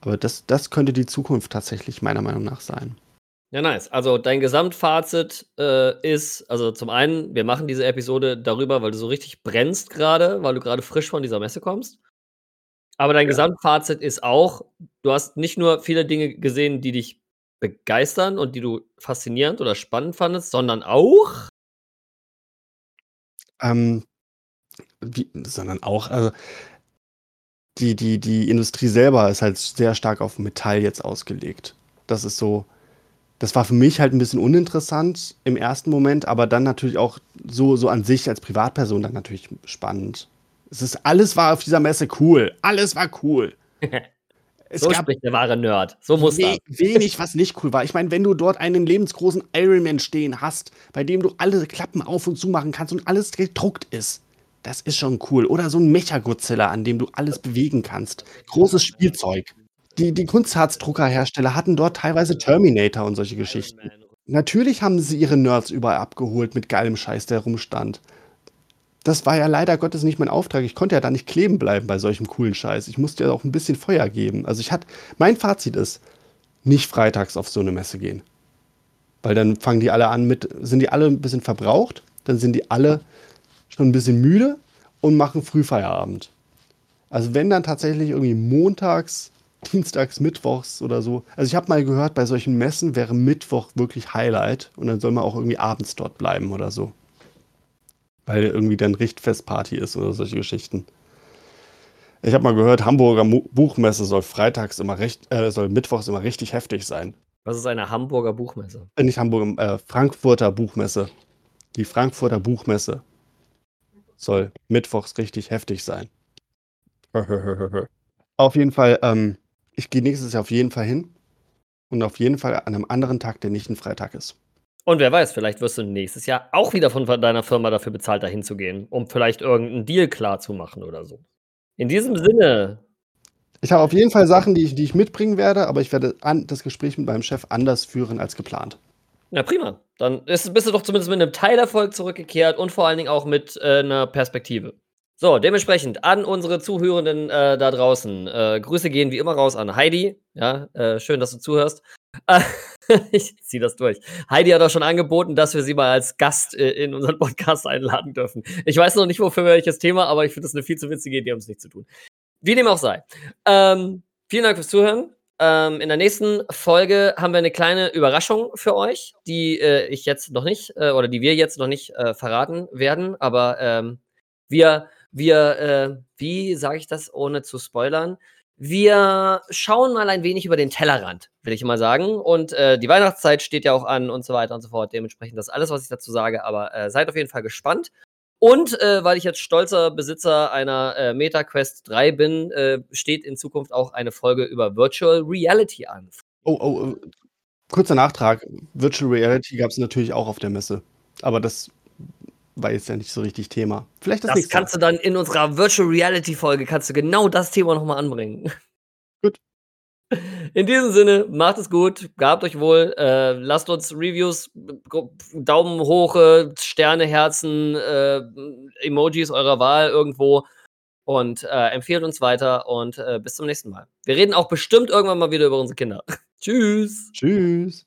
Aber das, das könnte die Zukunft tatsächlich meiner Meinung nach sein. Ja, nice. Also dein Gesamtfazit äh, ist, also zum einen, wir machen diese Episode darüber, weil du so richtig brennst gerade, weil du gerade frisch von dieser Messe kommst. Aber dein Gesamtfazit ist auch, du hast nicht nur viele Dinge gesehen, die dich begeistern und die du faszinierend oder spannend fandest, sondern auch Ähm, wie, sondern auch, also die, die, die Industrie selber ist halt sehr stark auf Metall jetzt ausgelegt. Das ist so, das war für mich halt ein bisschen uninteressant im ersten Moment, aber dann natürlich auch so, so an sich als Privatperson dann natürlich spannend. Es ist, alles war auf dieser Messe cool. Alles war cool. Es so gab spricht der wahre Nerd. So muss das. we wenig, was nicht cool war. Ich meine, wenn du dort einen lebensgroßen Ironman stehen hast, bei dem du alle Klappen auf und zu machen kannst und alles gedruckt ist, das ist schon cool. Oder so ein Mecha-Godzilla, an dem du alles bewegen kannst. Großes Spielzeug. Die, die Kunstharzdruckerhersteller hatten dort teilweise Terminator und solche Geschichten. Natürlich haben sie ihre Nerds überall abgeholt mit geilem Scheiß, der rumstand. Das war ja leider Gottes nicht mein Auftrag. Ich konnte ja da nicht kleben bleiben bei solchem coolen Scheiß. Ich musste ja auch ein bisschen Feuer geben. Also ich hatte, mein Fazit ist, nicht freitags auf so eine Messe gehen. Weil dann fangen die alle an mit, sind die alle ein bisschen verbraucht, dann sind die alle schon ein bisschen müde und machen Frühfeierabend. Also wenn dann tatsächlich irgendwie montags, dienstags, mittwochs oder so. Also ich habe mal gehört, bei solchen Messen wäre Mittwoch wirklich Highlight und dann soll man auch irgendwie abends dort bleiben oder so. Weil irgendwie dann Richtfestparty ist oder solche Geschichten. Ich habe mal gehört, Hamburger Buchmesse soll freitags immer recht, äh, soll mittwochs immer richtig heftig sein. Was ist eine Hamburger Buchmesse? Äh, nicht Hamburger, äh, Frankfurter Buchmesse. Die Frankfurter Buchmesse soll mittwochs richtig heftig sein. auf jeden Fall, ähm, ich gehe nächstes Jahr auf jeden Fall hin. Und auf jeden Fall an einem anderen Tag, der nicht ein Freitag ist. Und wer weiß, vielleicht wirst du nächstes Jahr auch wieder von deiner Firma dafür bezahlt, dahin zu gehen, um vielleicht irgendeinen Deal klar zu machen oder so. In diesem Sinne, Ich habe auf jeden Fall Sachen, die ich, die ich mitbringen werde, aber ich werde an, das Gespräch mit meinem Chef anders führen als geplant. Na prima. Dann ist, bist du doch zumindest mit einem Teilerfolg zurückgekehrt und vor allen Dingen auch mit äh, einer Perspektive. So, dementsprechend an unsere Zuhörenden äh, da draußen. Äh, Grüße gehen wie immer raus an Heidi. Ja, äh, schön, dass du zuhörst. Ich ziehe das durch. Heidi hat auch schon angeboten, dass wir sie mal als Gast äh, in unseren Podcast einladen dürfen. Ich weiß noch nicht, wofür welches Thema, aber ich finde das eine viel zu witzige Idee, um es nicht zu tun. Wie dem auch sei. Ähm, vielen Dank fürs Zuhören. Ähm, in der nächsten Folge haben wir eine kleine Überraschung für euch, die äh, ich jetzt noch nicht äh, oder die wir jetzt noch nicht äh, verraten werden. Aber ähm, wir, wir, äh, wie sage ich das, ohne zu spoilern? wir schauen mal ein wenig über den Tellerrand, will ich mal sagen. Und äh, die Weihnachtszeit steht ja auch an und so weiter und so fort. Dementsprechend das alles, was ich dazu sage. Aber äh, seid auf jeden Fall gespannt. Und äh, weil ich jetzt stolzer Besitzer einer äh, MetaQuest 3 bin, äh, steht in Zukunft auch eine Folge über Virtual Reality an. Oh, oh, äh, kurzer Nachtrag. Virtual Reality gab es natürlich auch auf der Messe. Aber das war jetzt ja nicht so richtig Thema. Vielleicht das, Das kannst du dann in unserer Virtual Reality Folge, kannst du genau das Thema nochmal anbringen. Gut. In diesem Sinne, macht es gut, gehabt euch wohl, äh, lasst uns Reviews, Daumen hoch, äh, Sterne, Herzen, äh, Emojis eurer Wahl irgendwo und äh, empfehlt uns weiter und äh, bis zum nächsten Mal. Wir reden auch bestimmt irgendwann mal wieder über unsere Kinder. Tschüss. Tschüss.